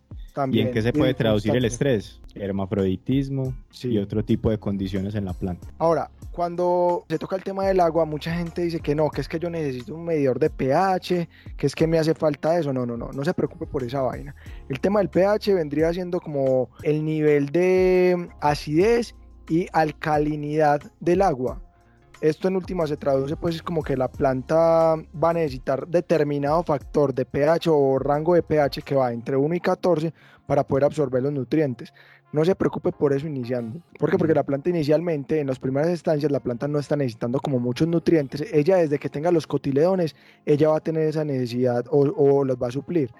¿Y en qué se puede traducir el estrés? Hermafroditismo y otro tipo de condiciones en la planta. Ahora, cuando se toca el tema del agua, mucha gente dice que no, que es que yo necesito un medidor de pH, que es que me hace falta eso. No, no, no, no se preocupe por esa vaina. El tema del pH vendría siendo como el nivel de acidez y alcalinidad del agua. Esto en última se traduce pues es como que la planta va a necesitar determinado factor de pH o rango de pH que va entre 1 y 14 para poder absorber los nutrientes. No se preocupe por eso iniciando. ¿Por? Porque la planta inicialmente, en las primeras instancias, la planta no está necesitando como muchos nutrientes. Ella desde que tenga los cotiledones, ella va a tener esa necesidad o, o los va a suplir.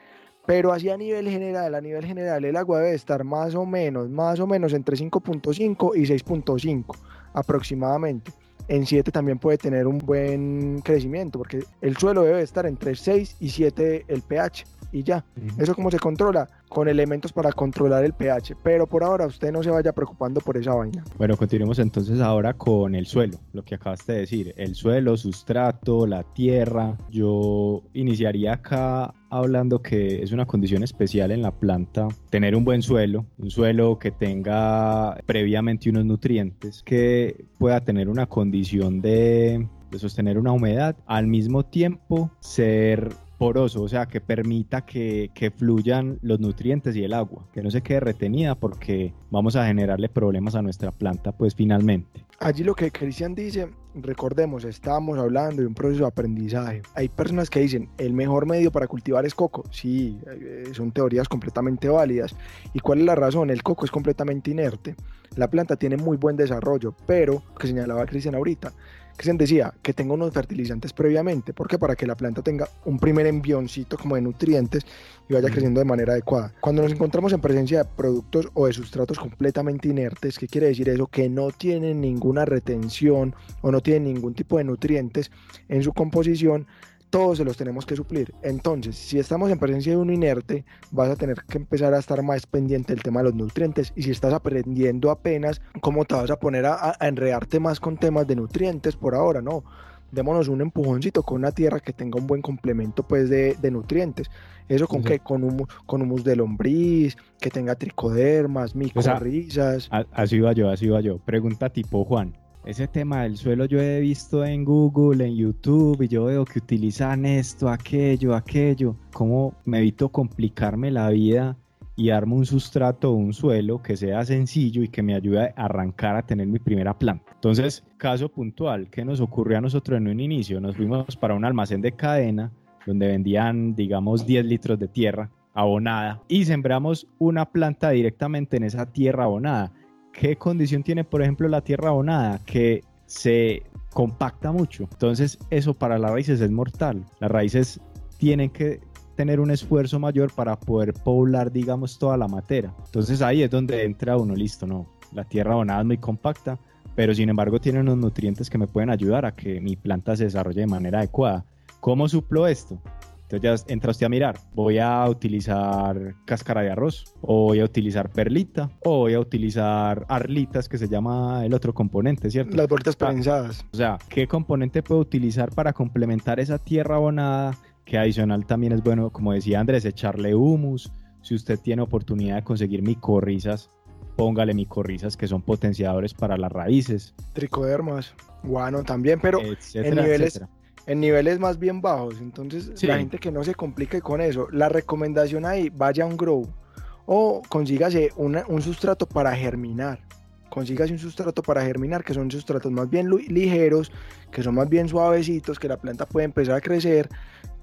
Pero así a nivel general, a nivel general, el agua debe estar más o menos, más o menos entre 5.5 y 6.5 aproximadamente en 7 también puede tener un buen crecimiento, porque el suelo debe estar entre 6 y 7 el pH y ya. ¿Eso cómo se controla? Con elementos para controlar el pH. Pero por ahora usted no se vaya preocupando por esa vaina. Bueno, continuemos entonces ahora con el suelo, lo que acabaste de decir. El suelo, sustrato, la tierra. Yo iniciaría acá hablando que es una condición especial en la planta tener un buen suelo, un suelo que tenga previamente unos nutrientes, que pueda tener una condición de, de sostener una humedad, al mismo tiempo ser poroso, o sea, que permita que, que, fluyan los nutrientes y el agua, que no se quede retenida porque vamos a generarle problemas a nuestra planta, pues finalmente. Allí lo que Cristian dice, recordemos, estamos hablando de un proceso de aprendizaje. Hay personas que dicen, el mejor medio para cultivar es coco. Sí, eh, son teorías completamente válidas. ¿Y cuál es la razón? El coco es completamente inerte. La planta tiene muy buen desarrollo, pero, que señalaba Cristian ahorita, se decía que tenga unos fertilizantes previamente, porque para que la planta tenga un primer envioncito como de nutrientes y vaya creciendo de manera adecuada. Cuando nos encontramos en presencia de productos o de sustratos completamente inertes, ¿qué quiere decir eso? Que no tienen ninguna retención o no tienen ningún tipo de nutrientes en su composición, todos se los tenemos que suplir. Entonces, si estamos en presencia de un inerte, vas a tener que empezar a estar más pendiente del tema de los nutrientes. Y si estás aprendiendo apenas, ¿cómo te vas a poner a, enredarte más con temas de nutrientes por ahora? No. Démonos un empujoncito con una tierra que tenga un buen complemento pues de, nutrientes. Eso con que con humus, con humus de lombriz, que tenga tricodermas, micorrizas. así va yo, así va yo. Pregunta tipo Juan ese tema del suelo yo he visto en Google, en YouTube, y yo veo que utilizan esto, aquello, aquello. ¿Cómo me evito complicarme la vida y armo un sustrato un suelo que sea sencillo y que me ayude a arrancar a tener mi primera planta? Entonces, caso puntual, ¿qué nos ocurrió a nosotros en un inicio? Nos fuimos para un almacén de cadena donde vendían, digamos, 10 litros de tierra abonada y sembramos una planta directamente en esa tierra abonada ¿qué condición tiene, por ejemplo, la tierra abonada? Que se compacta mucho. Entonces, eso para las raíces es mortal. Las raíces tienen que tener un esfuerzo mayor para poder poblar, digamos, toda la materia. Entonces ahí es donde entra uno, listo, no. La tierra abonada es muy compacta, pero sin embargo tiene unos nutrientes que me pueden ayudar a que mi planta se desarrolle de manera adecuada. ¿Cómo suplo esto? Entonces ya entra usted a mirar, voy a utilizar cáscara de arroz, o voy a utilizar perlita, o voy a utilizar arlitas, que se llama el otro componente, ¿cierto? Las bolitas ah, prensadas. O sea, ¿qué componente puedo utilizar para complementar esa tierra abonada? Que adicional también es bueno, como decía Andrés, echarle humus. Si usted tiene oportunidad de conseguir micorrizas, póngale micorrizas que son potenciadores para las raíces. Tricodermas, guano también, pero en niveles en niveles más bien bajos. Entonces, la gente que no se complique con eso, la recomendación ahí, vaya a un grow o consígase un sustrato para germinar. Consígase un sustrato para germinar, que son sustratos más bien ligeros, que son más bien suavecitos, que la planta puede empezar a crecer,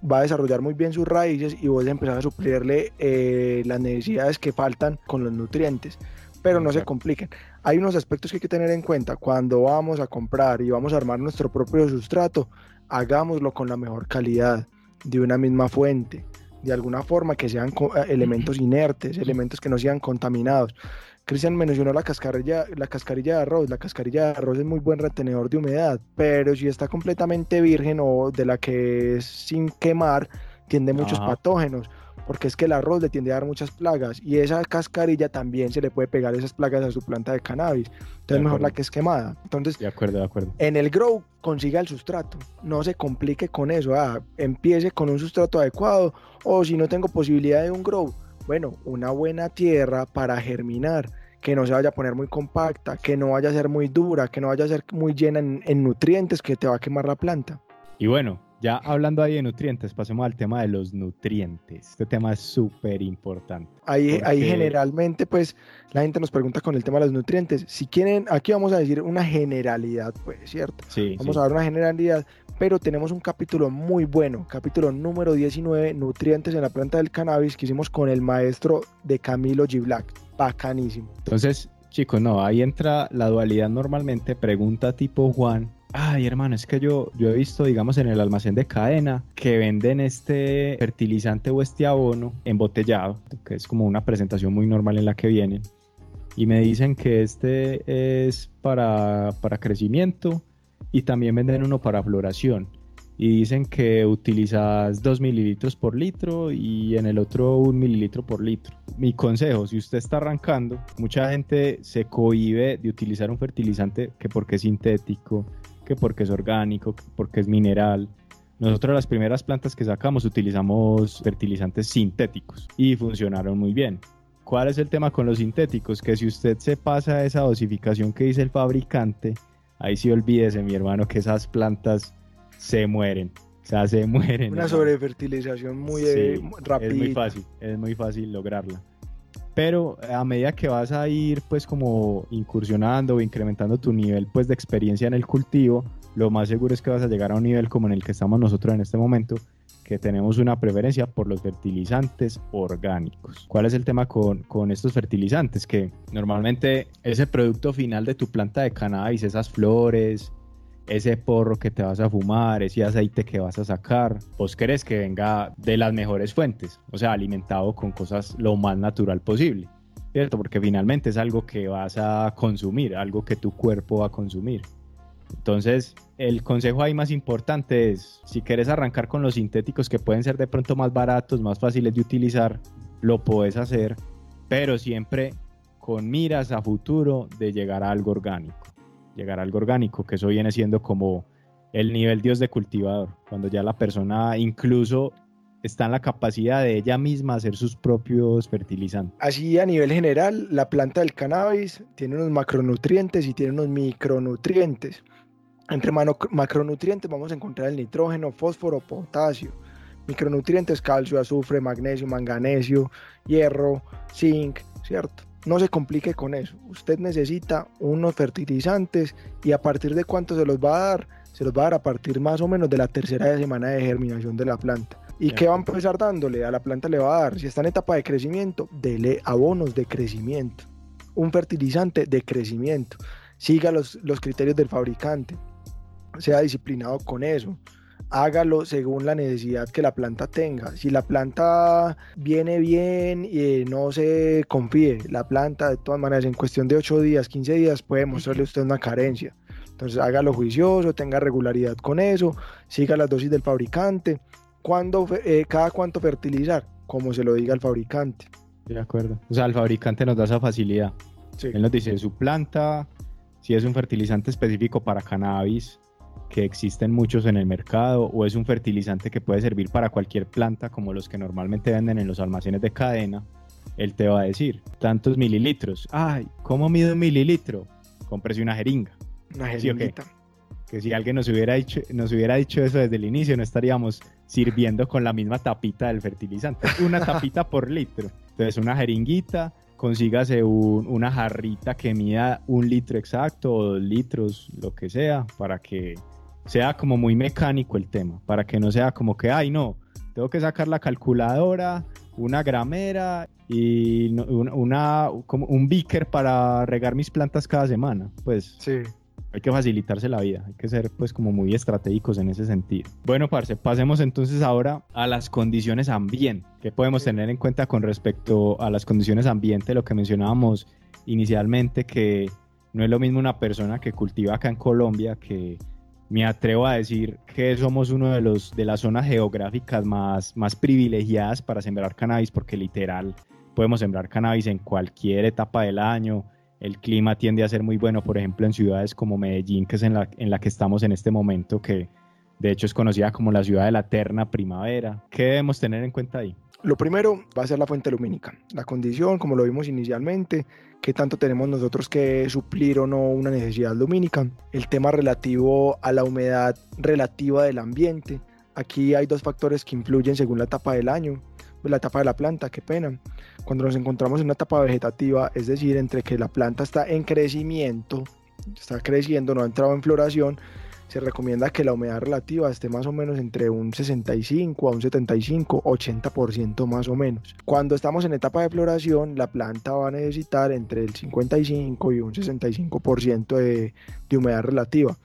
va a desarrollar muy bien sus raíces y vos a empezar a suplirle eh, las necesidades que faltan con los nutrientes. Pero no se compliquen. Hay unos aspectos que hay que tener en cuenta cuando vamos a comprar y vamos a armar nuestro propio sustrato hagámoslo con la mejor calidad, de una misma fuente. de alguna forma que sean eh, elementos inertes, elementos que no sean contaminados. Cristian mencionó la cascarilla, la cascarilla de arroz. La cascarilla de arroz es muy buen retenedor de humedad, pero si está completamente virgen o de la que es sin quemar, tiene muchos Ajá. patógenos, porque es que el arroz le tiende a dar muchas plagas y esa cascarilla también se le puede pegar esas plagas a su planta de cannabis. Entonces De mejor la que es quemada. Entonces De acuerdo, de acuerdo. en el grow consiga el sustrato, no se complique con eso, ah, empiece con un sustrato adecuado o si no tengo posibilidad de un grow, bueno, una buena tierra para germinar, que no se vaya a poner muy compacta, que no vaya a ser muy dura, que no vaya a ser muy llena en, en nutrientes que te va a quemar la planta. Y bueno, ya hablando ahí de nutrientes, pasemos al tema de los nutrientes. Este tema es súper importante. Ahí, ahí generalmente pues la gente nos pregunta con el tema de los nutrientes, si quieren, aquí vamos a decir una generalidad, pues, ¿cierto? Sí, Vamos sí. a dar una generalidad, pero tenemos un capítulo muy bueno, capítulo número 19, nutrientes en la planta del cannabis, que hicimos con el maestro de Camilo G. Black. Bacanísimo. Entonces, chicos, no, ahí entra la dualidad normalmente. Pregunta tipo Juan. Ay, hermano, es que yo, yo he visto, digamos, en el almacén de cadena que venden este fertilizante o este abono embotellado, que es como una presentación muy normal en la que vienen. Y me dicen que este es para, para crecimiento y también venden uno para floración. Y dicen que utilizas 2 mililitros por litro y en el otro 1 mililitro por litro. Mi consejo, si usted está arrancando, mucha gente se cohíbe de utilizar un fertilizante que porque es sintético, que porque es orgánico, que porque es mineral. Nosotros las primeras plantas que sacamos utilizamos fertilizantes sintéticos y funcionaron muy bien. ¿Cuál es el tema con los sintéticos? Que si usted se pasa esa dosificación que dice el fabricante, ahí sí olvídese, mi hermano, que esas plantas se mueren. O sea, se (laughs) mueren. Una sobrefertilización muy eh, Sí, rápida. Es muy fácil, es muy fácil lograrla. Pero a medida que vas a ir pues como incursionando o incrementando tu nivel pues de experiencia en el cultivo, lo más seguro es que vas a llegar a un nivel como en el que estamos nosotros en este momento, que tenemos una preferencia por los fertilizantes orgánicos. ¿Cuál es el tema con, con estos fertilizantes? Que normalmente ese producto final de tu planta de cannabis, esas flores, ese porro que te vas a fumar, ese aceite que vas a sacar, vos querés que venga de las mejores fuentes, o sea, alimentado con cosas lo más natural posible, ¿cierto? Porque finalmente es algo que vas a consumir, algo que tu cuerpo va a consumir. Entonces, el consejo ahí más importante es, si quieres arrancar con los sintéticos que pueden ser de pronto más baratos, más fáciles de utilizar, lo puedes hacer, pero siempre con miras a futuro de llegar a algo orgánico llegar a algo orgánico, que eso viene siendo como el nivel Dios de cultivador, cuando ya la persona incluso está en la capacidad de ella misma hacer sus propios fertilizantes. Así a nivel general, la planta del cannabis tiene unos macronutrientes y tiene unos micronutrientes. Entre macronutrientes vamos a encontrar el nitrógeno, fósforo, potasio. Micronutrientes, calcio, azufre, magnesio, manganesio, hierro, zinc, ¿cierto? No se complique con eso. Usted necesita unos fertilizantes y a partir de cuánto se los va a dar, se los va a dar a partir más o menos de la tercera semana de germinación de la planta. ¿Y qué va a empezar dándole? A la planta le va a dar, si está en etapa de crecimiento, dele abonos de crecimiento. Un fertilizante de crecimiento. Siga los, los criterios del fabricante. Sea disciplinado con eso. Hágalo según la necesidad que la planta tenga. Si la planta viene bien y no se confíe, la planta de todas maneras en cuestión de 8 días, 15 días puede mostrarle a usted una carencia. Entonces hágalo juicioso, tenga regularidad con eso, siga las dosis del fabricante. ¿Cuándo, fe- eh, cada cuánto fertilizar? Como se lo diga el fabricante. De acuerdo. O sea, el fabricante nos da esa facilidad. Sí. Él nos dice su planta, si es un fertilizante específico para cannabis, que existen muchos en el mercado, o es un fertilizante que puede servir para cualquier planta, como los que normalmente venden en los almacenes de cadena, él te va a decir tantos mililitros. Ay, ¿cómo mido un mililitro? Cómprese una jeringa. Una Sí, jeringuita. Que si alguien nos hubiera, dicho, nos hubiera dicho eso desde el inicio, no estaríamos sirviendo con la misma tapita del fertilizante. Una (laughs) tapita por litro. Entonces, una jeringuita, consígase un- una jarrita que mida un litro exacto o dos litros, lo que sea, para que sea como muy mecánico el tema, para que no sea como que, ay, no, tengo que sacar la calculadora, una gramera y una, una- como un beaker para regar mis plantas cada semana. Pues Sí. hay que facilitarse la vida, hay que ser pues como muy estratégicos en ese sentido. Bueno, parce, pasemos entonces ahora a las condiciones ambiente. ¿Qué podemos tener en cuenta con respecto a las condiciones ambiente? Lo que mencionábamos inicialmente, que no es lo mismo una persona que cultiva acá en Colombia que me atrevo a decir que somos uno de los de las zonas geográficas más, más privilegiadas para sembrar cannabis porque literal podemos sembrar cannabis en cualquier etapa del año. El clima tiende a ser muy bueno, por ejemplo, en ciudades como Medellín, que es en la, en la que estamos en este momento, que de hecho es conocida como la ciudad de la eterna primavera. ¿Qué debemos tener en cuenta ahí? Lo primero va a ser la fuente lumínica. La condición, como lo vimos inicialmente, qué tanto tenemos nosotros que suplir o no una necesidad lumínica. El tema relativo a la humedad relativa del ambiente. Aquí hay dos factores que influyen según la etapa del año, la etapa de la planta, qué pena. Cuando nos encontramos en una etapa vegetativa, es decir, entre que la planta está en crecimiento, está creciendo, no ha entrado en floración, se recomienda que la humedad relativa esté más o menos entre un 65 a un 75, 80% más o menos. Cuando estamos en etapa de floración, la planta va a necesitar entre el 55 y un 65% de, de humedad relativa.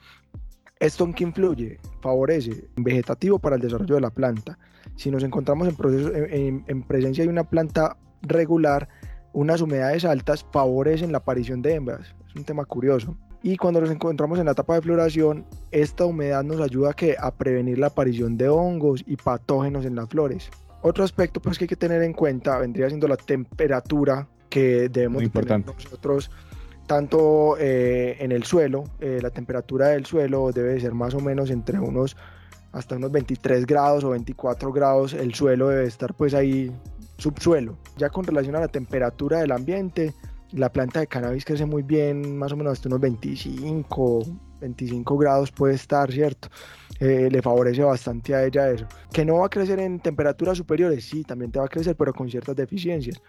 ¿Esto en qué influye? Favorece vegetativo para el desarrollo de la planta. Si nos encontramos en, en presencia de una planta regular, unas humedades altas favorecen la aparición de hembras. Es un tema curioso y cuando nos encontramos en la etapa de floración, esta humedad nos ayuda a, que, a prevenir la aparición de hongos y patógenos en las flores. Otro aspecto pues, que hay que tener en cuenta vendría siendo la temperatura que debemos tener nosotros tanto eh, en el suelo, eh, la temperatura del suelo debe ser más o menos entre unos hasta unos 23 grados o 24 grados, el suelo debe estar pues ahí subsuelo. Ya con relación a la temperatura del ambiente, la planta de cannabis crece muy bien, más o menos hasta unos 25, 25 grados puede estar, ¿cierto? Eh, le favorece bastante a ella eso. Que no va a crecer en temperaturas superiores, sí, también te va a crecer, pero con ciertas deficiencias.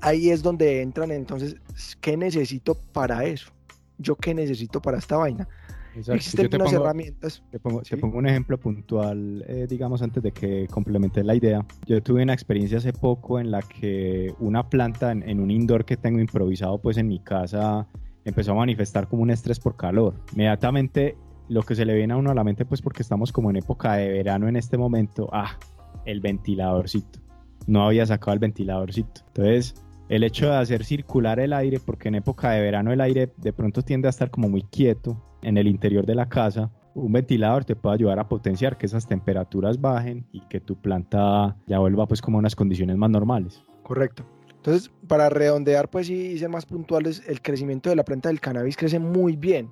Ahí es donde entran entonces, ¿qué necesito para eso? ¿Yo qué necesito para esta vaina? Existen unas herramientas. Te pongo, pongo, un ejemplo puntual, eh, digamos, antes de que complemente la idea. Yo tuve una experiencia hace poco en la que una planta en, un indoor que tengo improvisado pues en mi casa empezó a manifestar como un estrés por calor. Inmediatamente lo que se le viene a uno a la mente pues porque estamos como en época de verano en este momento, ah, el ventiladorcito. No había sacado el ventiladorcito. Entonces, el hecho de hacer circular el aire, porque en época de verano el aire de pronto tiende a estar como muy quieto, en el interior de la casa, un ventilador te puede ayudar a potenciar que esas temperaturas bajen y que tu planta ya vuelva pues como unas condiciones más normales. Correcto. Entonces, para redondear pues y ser más puntuales, el crecimiento de la planta del cannabis crece muy bien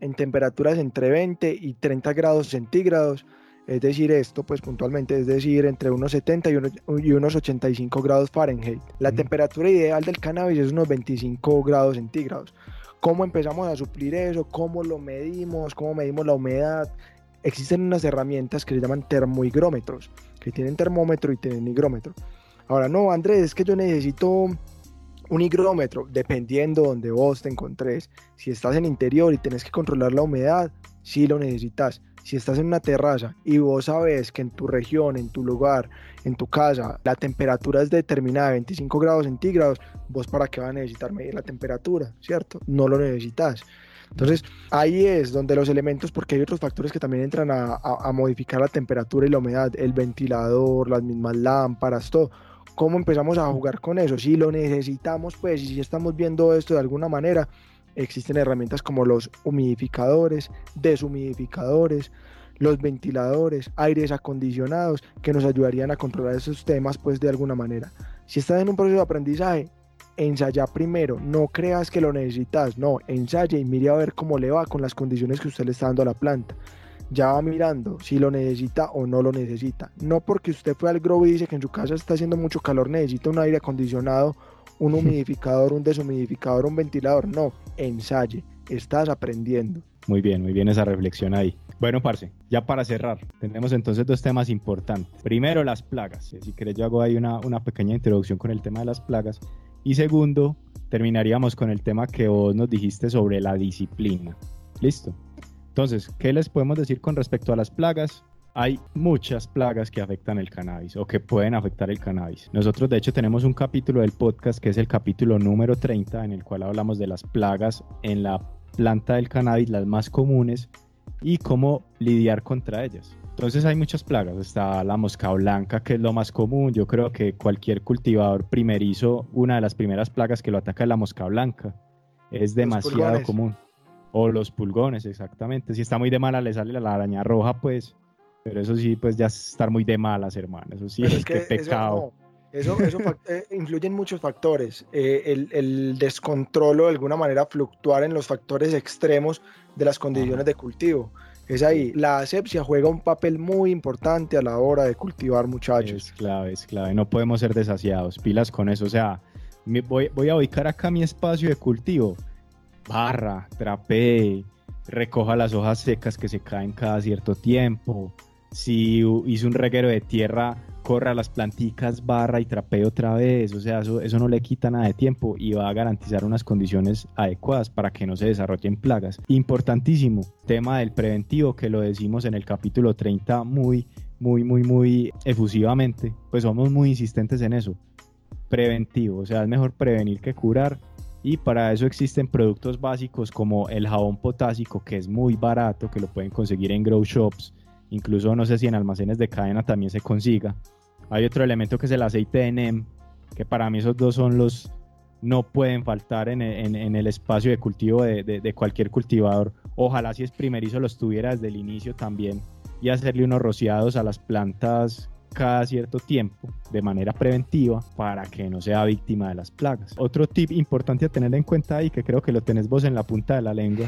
en temperaturas entre 20 y 30 grados centígrados, es decir, esto pues puntualmente, es decir, entre unos 70 y unos 85 grados Fahrenheit. La temperatura ideal del cannabis es unos 25 grados centígrados. ¿Cómo empezamos a suplir eso? ¿Cómo lo medimos? ¿Cómo medimos la humedad? Existen unas herramientas que se llaman termohigrómetros, que tienen termómetro y tienen higrómetro. Ahora, no, Andrés, es que yo necesito un higrómetro, dependiendo donde vos te encontres. Si estás en interior y tenés que controlar la humedad, sí lo necesitas si estás en una terraza y vos sabes que en tu región, en tu lugar, en tu casa, la temperatura es determinada de 25 grados centígrados, vos para qué vas a necesitar medir la temperatura, ¿cierto? No lo necesitas. Entonces, ahí es donde los elementos, porque hay otros factores que también entran a, a, modificar la temperatura y la humedad, el ventilador, las mismas lámparas, todo. ¿Cómo empezamos a jugar con eso? Si lo necesitamos, pues, y si estamos viendo esto de alguna manera, Existen herramientas como los humidificadores, deshumidificadores, los ventiladores, aires acondicionados que nos ayudarían a controlar esos temas pues de alguna manera. Si estás en un proceso de aprendizaje, ensaya primero, no creas que lo necesitas, no, ensaya y mire a ver cómo le va con las condiciones que usted le está dando a la planta. Ya va mirando si lo necesita o no lo necesita. No porque usted fue al grow y dice que en su casa está haciendo mucho calor, necesita un aire acondicionado un (laughs) humidificador, un deshumidificador, un ventilador. No, ensaye, estás aprendiendo. Muy bien, muy bien esa reflexión ahí. Bueno, Parce, ya para cerrar, tenemos entonces dos temas importantes. Primero, las plagas. Si querés, yo hago ahí una, una pequeña introducción con el tema de las plagas. Y segundo, terminaríamos con el tema que vos nos dijiste sobre la disciplina. ¿Listo? Entonces, ¿qué les podemos decir con respecto a las plagas? hay muchas plagas que afectan el cannabis o que pueden afectar el cannabis. Nosotros de hecho tenemos un capítulo del podcast que es el capítulo número 30 en el cual hablamos de las plagas en la planta del cannabis, las más comunes, y cómo lidiar contra ellas. Entonces hay muchas plagas, está la mosca blanca, que es lo más común. Yo creo que cualquier cultivador primerizo, una de las primeras plagas que lo ataca es la mosca blanca. Es demasiado común. O los pulgones, exactamente. Si está muy de mala, le sale la araña roja, pues. Pero eso sí, pues ya es estar muy de malas, hermano. Eso sí, es, que pecado. Eso, eso, eh, influye en muchos factores. Eh, el, el, descontrolo, de alguna manera, fluctuar en los factores extremos de las condiciones de cultivo. Es ahí. La asepsia juega un papel muy importante a la hora de cultivar, muchachos. Es clave, es clave. No podemos ser desasiados. Pilas con eso. O sea, voy, voy a ubicar acá mi espacio de cultivo. Barra, trapee, recoja las hojas secas que se caen cada cierto tiempo. Si hice un reguero de tierra, corra las planticas, barra y trapee otra vez. O sea, eso, eso no le quita nada de tiempo y va a garantizar unas condiciones adecuadas para que no se desarrollen plagas. Importantísimo, tema del preventivo que lo decimos en el capítulo 30 muy, muy, muy, muy efusivamente. Pues somos muy insistentes en eso. Preventivo, o sea, es mejor prevenir que curar. Y para eso existen productos básicos como el jabón potásico, que es muy barato, que lo pueden conseguir en grow shops. Incluso no sé si en almacenes de cadena también se consiga. Hay otro elemento que es el aceite de NEM, que para mí esos dos son los, no pueden faltar en, el espacio de cultivo de, cualquier cultivador. Ojalá si es primerizo los tuviera desde el inicio también y hacerle unos rociados a las plantas cada cierto tiempo de manera preventiva para que no sea víctima de las plagas. Otro tip importante a tener en cuenta y que creo que lo tenés vos en la punta de la lengua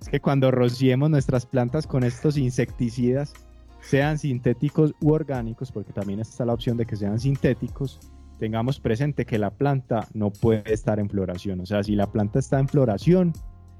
es que cuando rociemos nuestras plantas con estos insecticidas sean sintéticos u orgánicos, porque también está la opción de que sean sintéticos, tengamos presente que la planta no puede estar en floración. O sea, si la planta está en floración,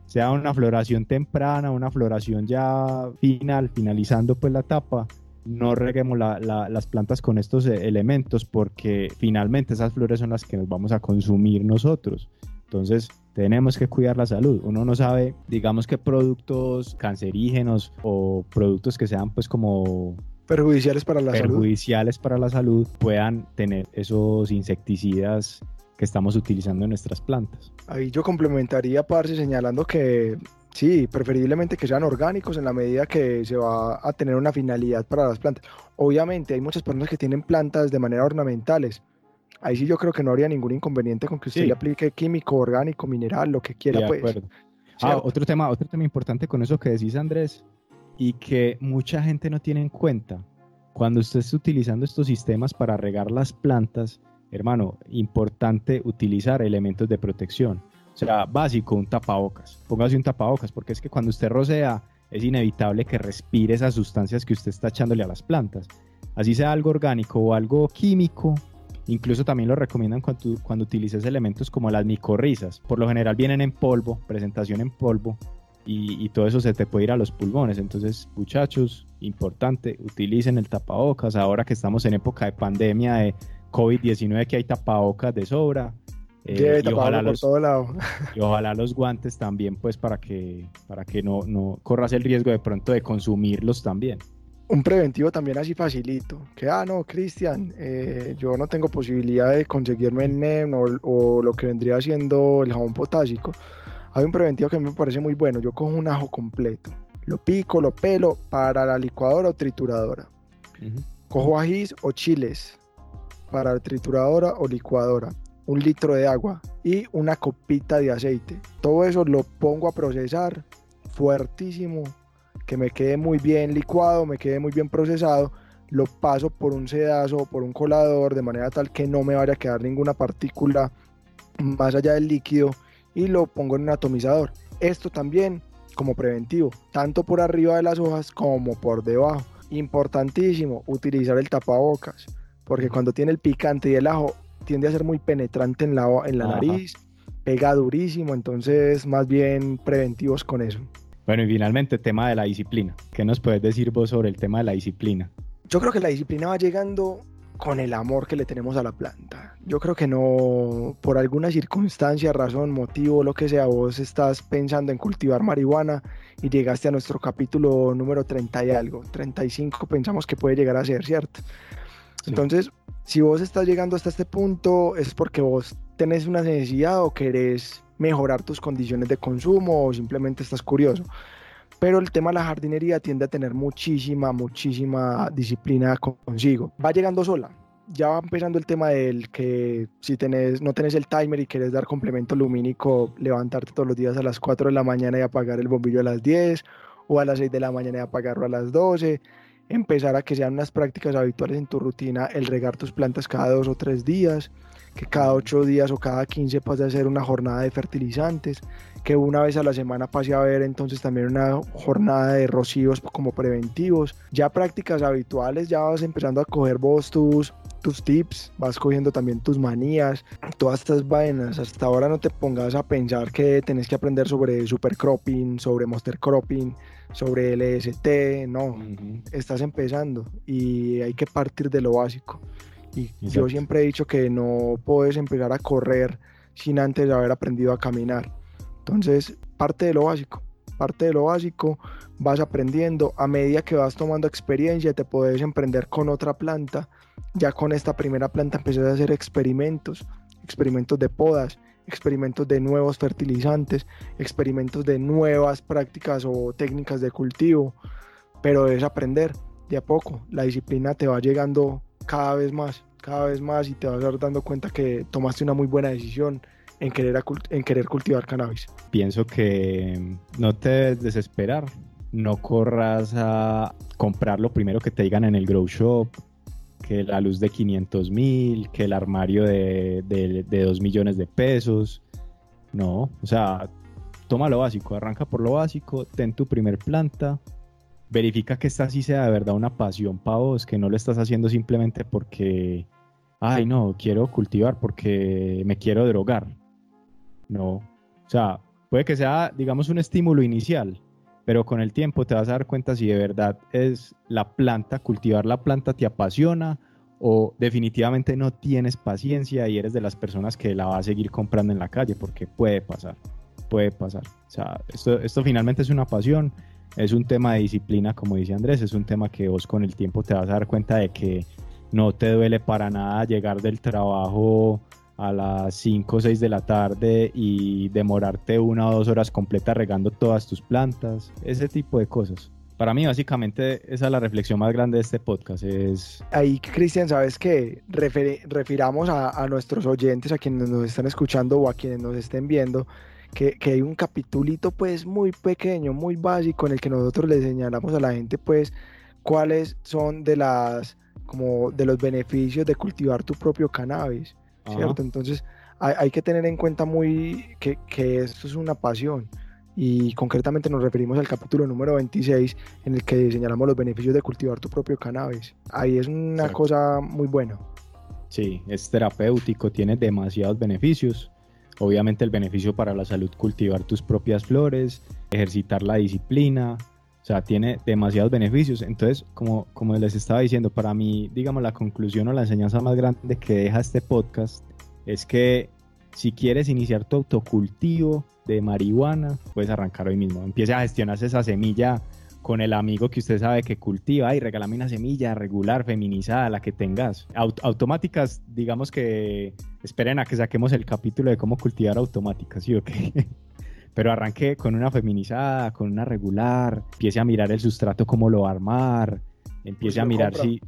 sea una floración temprana, una floración ya final, finalizando pues la etapa, no reguemos las plantas con estos e-, elementos porque finalmente esas flores son las que nos vamos a consumir nosotros. Entonces, tenemos que cuidar la salud. Uno no sabe, digamos, qué productos cancerígenos o productos que sean pues como perjudiciales para la perjudiciales para la salud puedan tener esos insecticidas que estamos utilizando en nuestras plantas. Ahí yo complementaría, Parce, señalando que sí, preferiblemente que sean orgánicos en la medida que se va a tener una finalidad para las plantas. Obviamente hay muchas personas que tienen plantas de manera ornamentales, ahí sí yo creo que no habría ningún inconveniente con que usted le aplique químico, orgánico, mineral, lo que quiera, pues. Ah, otro tema, otro tema importante con eso que decís, Andrés, y que mucha gente no tiene en cuenta. Cuando usted está utilizando estos sistemas para regar las plantas, hermano, importante utilizar elementos de protección. Sea, básico, un tapabocas. Póngase un tapabocas, porque es que cuando usted rocea, es inevitable que respire esas sustancias que usted está echándole a las plantas. Así sea algo orgánico o algo químico, Incluso también lo recomiendan cuando, cuando utilices elementos como las micorrizas. Por lo general vienen en polvo, presentación en polvo, y, todo eso se te puede ir a los pulmones. Entonces, muchachos, importante, utilicen el tapabocas. Ahora que estamos en época de pandemia de COVID-19, que hay tapabocas de sobra. Eh, y, ojalá los, y ojalá los guantes también, pues para que, para que no, no corras el riesgo de pronto de consumirlos también un preventivo también así facilito. Que, ah, no, Cristian, eh, yo no tengo posibilidad de conseguirme el NEM o, lo que vendría siendo el jabón potásico. Hay un preventivo que me parece muy bueno. Yo cojo un ajo completo, lo pico, lo pelo para la licuadora o trituradora. Cojo ajís o chiles para la trituradora o licuadora. Un litro de agua y una copita de aceite. Todo eso lo pongo a procesar fuertísimo que me quede muy bien licuado, me quede muy bien procesado, lo paso por un sedazo o por un colador de manera tal que no me vaya a quedar ninguna partícula más allá del líquido y lo pongo en un atomizador. Esto también como preventivo, tanto por arriba de las hojas como por debajo. Importantísimo utilizar el tapabocas, porque cuando tiene el picante y el ajo tiende a ser muy penetrante en la, en la nariz, pega durísimo, entonces más bien preventivos con eso. Bueno, y finalmente, tema de la disciplina. ¿Qué nos puedes decir vos sobre el tema de la disciplina? Yo creo que la disciplina va llegando con el amor que le tenemos a la planta. Yo creo que no, por alguna circunstancia, razón, motivo, lo que sea, vos estás pensando en cultivar marihuana y llegaste a nuestro capítulo número 30 y algo, 35 pensamos que puede llegar a ser, ¿cierto? Entonces, si vos estás llegando hasta este punto es porque vos tenés una necesidad o querés mejorar tus condiciones de consumo o simplemente estás curioso. Pero el tema de la jardinería tiende a tener muchísima, muchísima disciplina consigo. Va llegando sola. Ya va empezando el tema del que si tenés, no tenés el timer y quieres dar complemento lumínico, levantarte todos los días a las 4 de la mañana y apagar el bombillo a las 10 o a las 6 de la mañana y apagarlo a las 12 empezar a que sean unas prácticas habituales en tu rutina el regar tus plantas cada dos o tres días, que cada ocho días o cada quince pase a hacer una jornada de fertilizantes, que una vez a la semana pase a ver entonces también una jornada de rocíos como preventivos. Ya prácticas habituales, ya vas empezando a coger vos tus, tus tips, vas cogiendo también tus manías, todas estas vainas. Hasta ahora no te pongas a pensar que tenés que aprender sobre super cropping, sobre monster cropping, sobre LST, no, estás empezando y hay que partir de lo básico. Y yo siempre he dicho que no puedes empezar a correr sin antes haber aprendido a caminar. Entonces, parte de lo básico, parte de lo básico, vas aprendiendo. A medida que vas tomando experiencia, te puedes emprender con otra planta. Ya con esta primera planta empecé a hacer experimentos, experimentos de podas, experimentos de nuevos fertilizantes, experimentos de nuevas prácticas o técnicas de cultivo. Pero es aprender de a poco. La disciplina te va llegando cada vez más, cada vez más y te vas dando cuenta que tomaste una muy buena decisión en querer, en querer cultivar cannabis. Pienso que no te debes desesperar, no corras a comprar lo primero que te digan en el grow shop, que la luz de 500 mil, que el armario de, de, de 2 millones de pesos. No, o sea, toma lo básico, arranca por lo básico, ten tu primer planta, verifica que esta sí sea de verdad una pasión para vos, que no lo estás haciendo simplemente porque, ay no, quiero cultivar porque me quiero drogar. No, o sea, puede que sea, digamos, un estímulo inicial, pero con el tiempo te vas a dar cuenta si de verdad es la planta, cultivar la planta te apasiona o definitivamente no tienes paciencia y eres de las personas que la va a seguir comprando en la calle, porque puede pasar, puede pasar. O sea, esto, esto finalmente es una pasión, es un tema de disciplina, como dice Andrés, es un tema que vos con el tiempo te vas a dar cuenta de que no te duele para nada llegar del trabajo a las 5 o 6 de la tarde y demorarte una o dos horas completas regando todas tus plantas, ese tipo de cosas. Para mí, básicamente, esa es la reflexión más grande de este podcast. Es... Ahí, Cristian, ¿sabes qué? refiramos a, a, nuestros oyentes, a quienes nos están escuchando o a quienes nos estén viendo, que, que, hay un capitulito pues muy pequeño, muy básico, en el que nosotros le señalamos a la gente pues cuáles son de las como de los beneficios de cultivar tu propio cannabis. ¿Cierto? Entonces hay, que tener en cuenta muy que, que, esto es una pasión y concretamente nos referimos al capítulo número 26 en el que señalamos los beneficios de cultivar tu propio cannabis. Ahí es una cosa muy buena. Sí, es terapéutico, tiene demasiados beneficios. Obviamente el beneficio para la salud, cultivar tus propias flores, ejercitar la disciplina, o sea, tiene demasiados beneficios. Entonces, como, como les estaba diciendo, para mí, digamos, la conclusión o la enseñanza más grande que deja este podcast es que si quieres iniciar tu autocultivo de marihuana, puedes arrancar hoy mismo. Empieza a gestionarse esa semilla con el amigo que usted sabe que cultiva y regálame una semilla regular, feminizada, la que tengas. automáticas, digamos que esperen a que saquemos el capítulo de cómo cultivar automáticas, ¿sí o qué? (laughs) pero arranque con una feminizada, con una regular, empiece a mirar el sustrato, cómo lo va a armar, empiece a mirar si,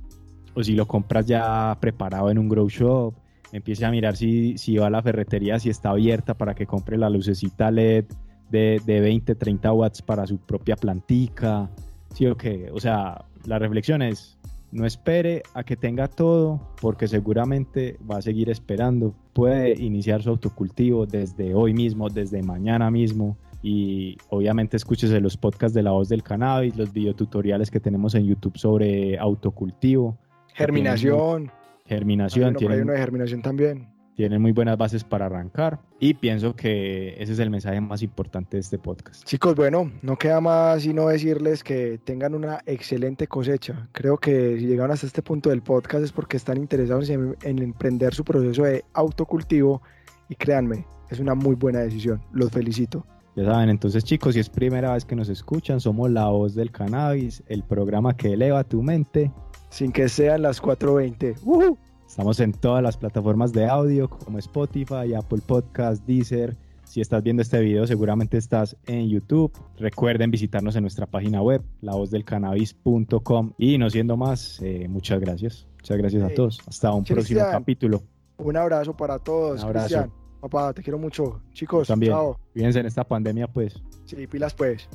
o si lo compras ya preparado en un grow shop, empiece a mirar si, si va a la ferretería, si está abierta para que compre la lucecita LED de, de 20, 30 watts para su propia plantica, sí o sea, la reflexión es, no espere a que tenga todo porque seguramente va a seguir esperando. Puede iniciar su autocultivo desde hoy mismo, desde mañana mismo. Y obviamente escúchese los podcasts de la voz del cannabis, los videotutoriales que tenemos en YouTube sobre autocultivo. Germinación. Germinación. Hay uno de germinación también tienen muy buenas bases para arrancar y pienso que ese es el mensaje más importante de este podcast. Chicos, bueno, no queda más sino decirles que tengan una excelente cosecha. Creo que si llegaron hasta este punto del podcast es porque están interesados en, emprender su proceso de autocultivo y créanme, es una muy buena decisión. Los felicito. Ya saben, entonces chicos, si es primera vez que nos escuchan, somos La Voz del Cannabis, el programa que eleva tu mente. Sin que sean las 4.20. ¡Uh! Estamos en todas las plataformas de audio como Spotify, Apple Podcast, Deezer, Si estás viendo este video, seguramente estás en YouTube. Recuerden visitarnos en nuestra página web, lavozdelcannabis.com. Y no siendo más, eh, muchas gracias. Muchas gracias a Hey, todos. Hasta un próximo capítulo. Un abrazo para todos. Un abrazo. Papá, te quiero mucho. Chicos, También. chao. Cuídense en esta pandemia, pues. Sí, pilas pues.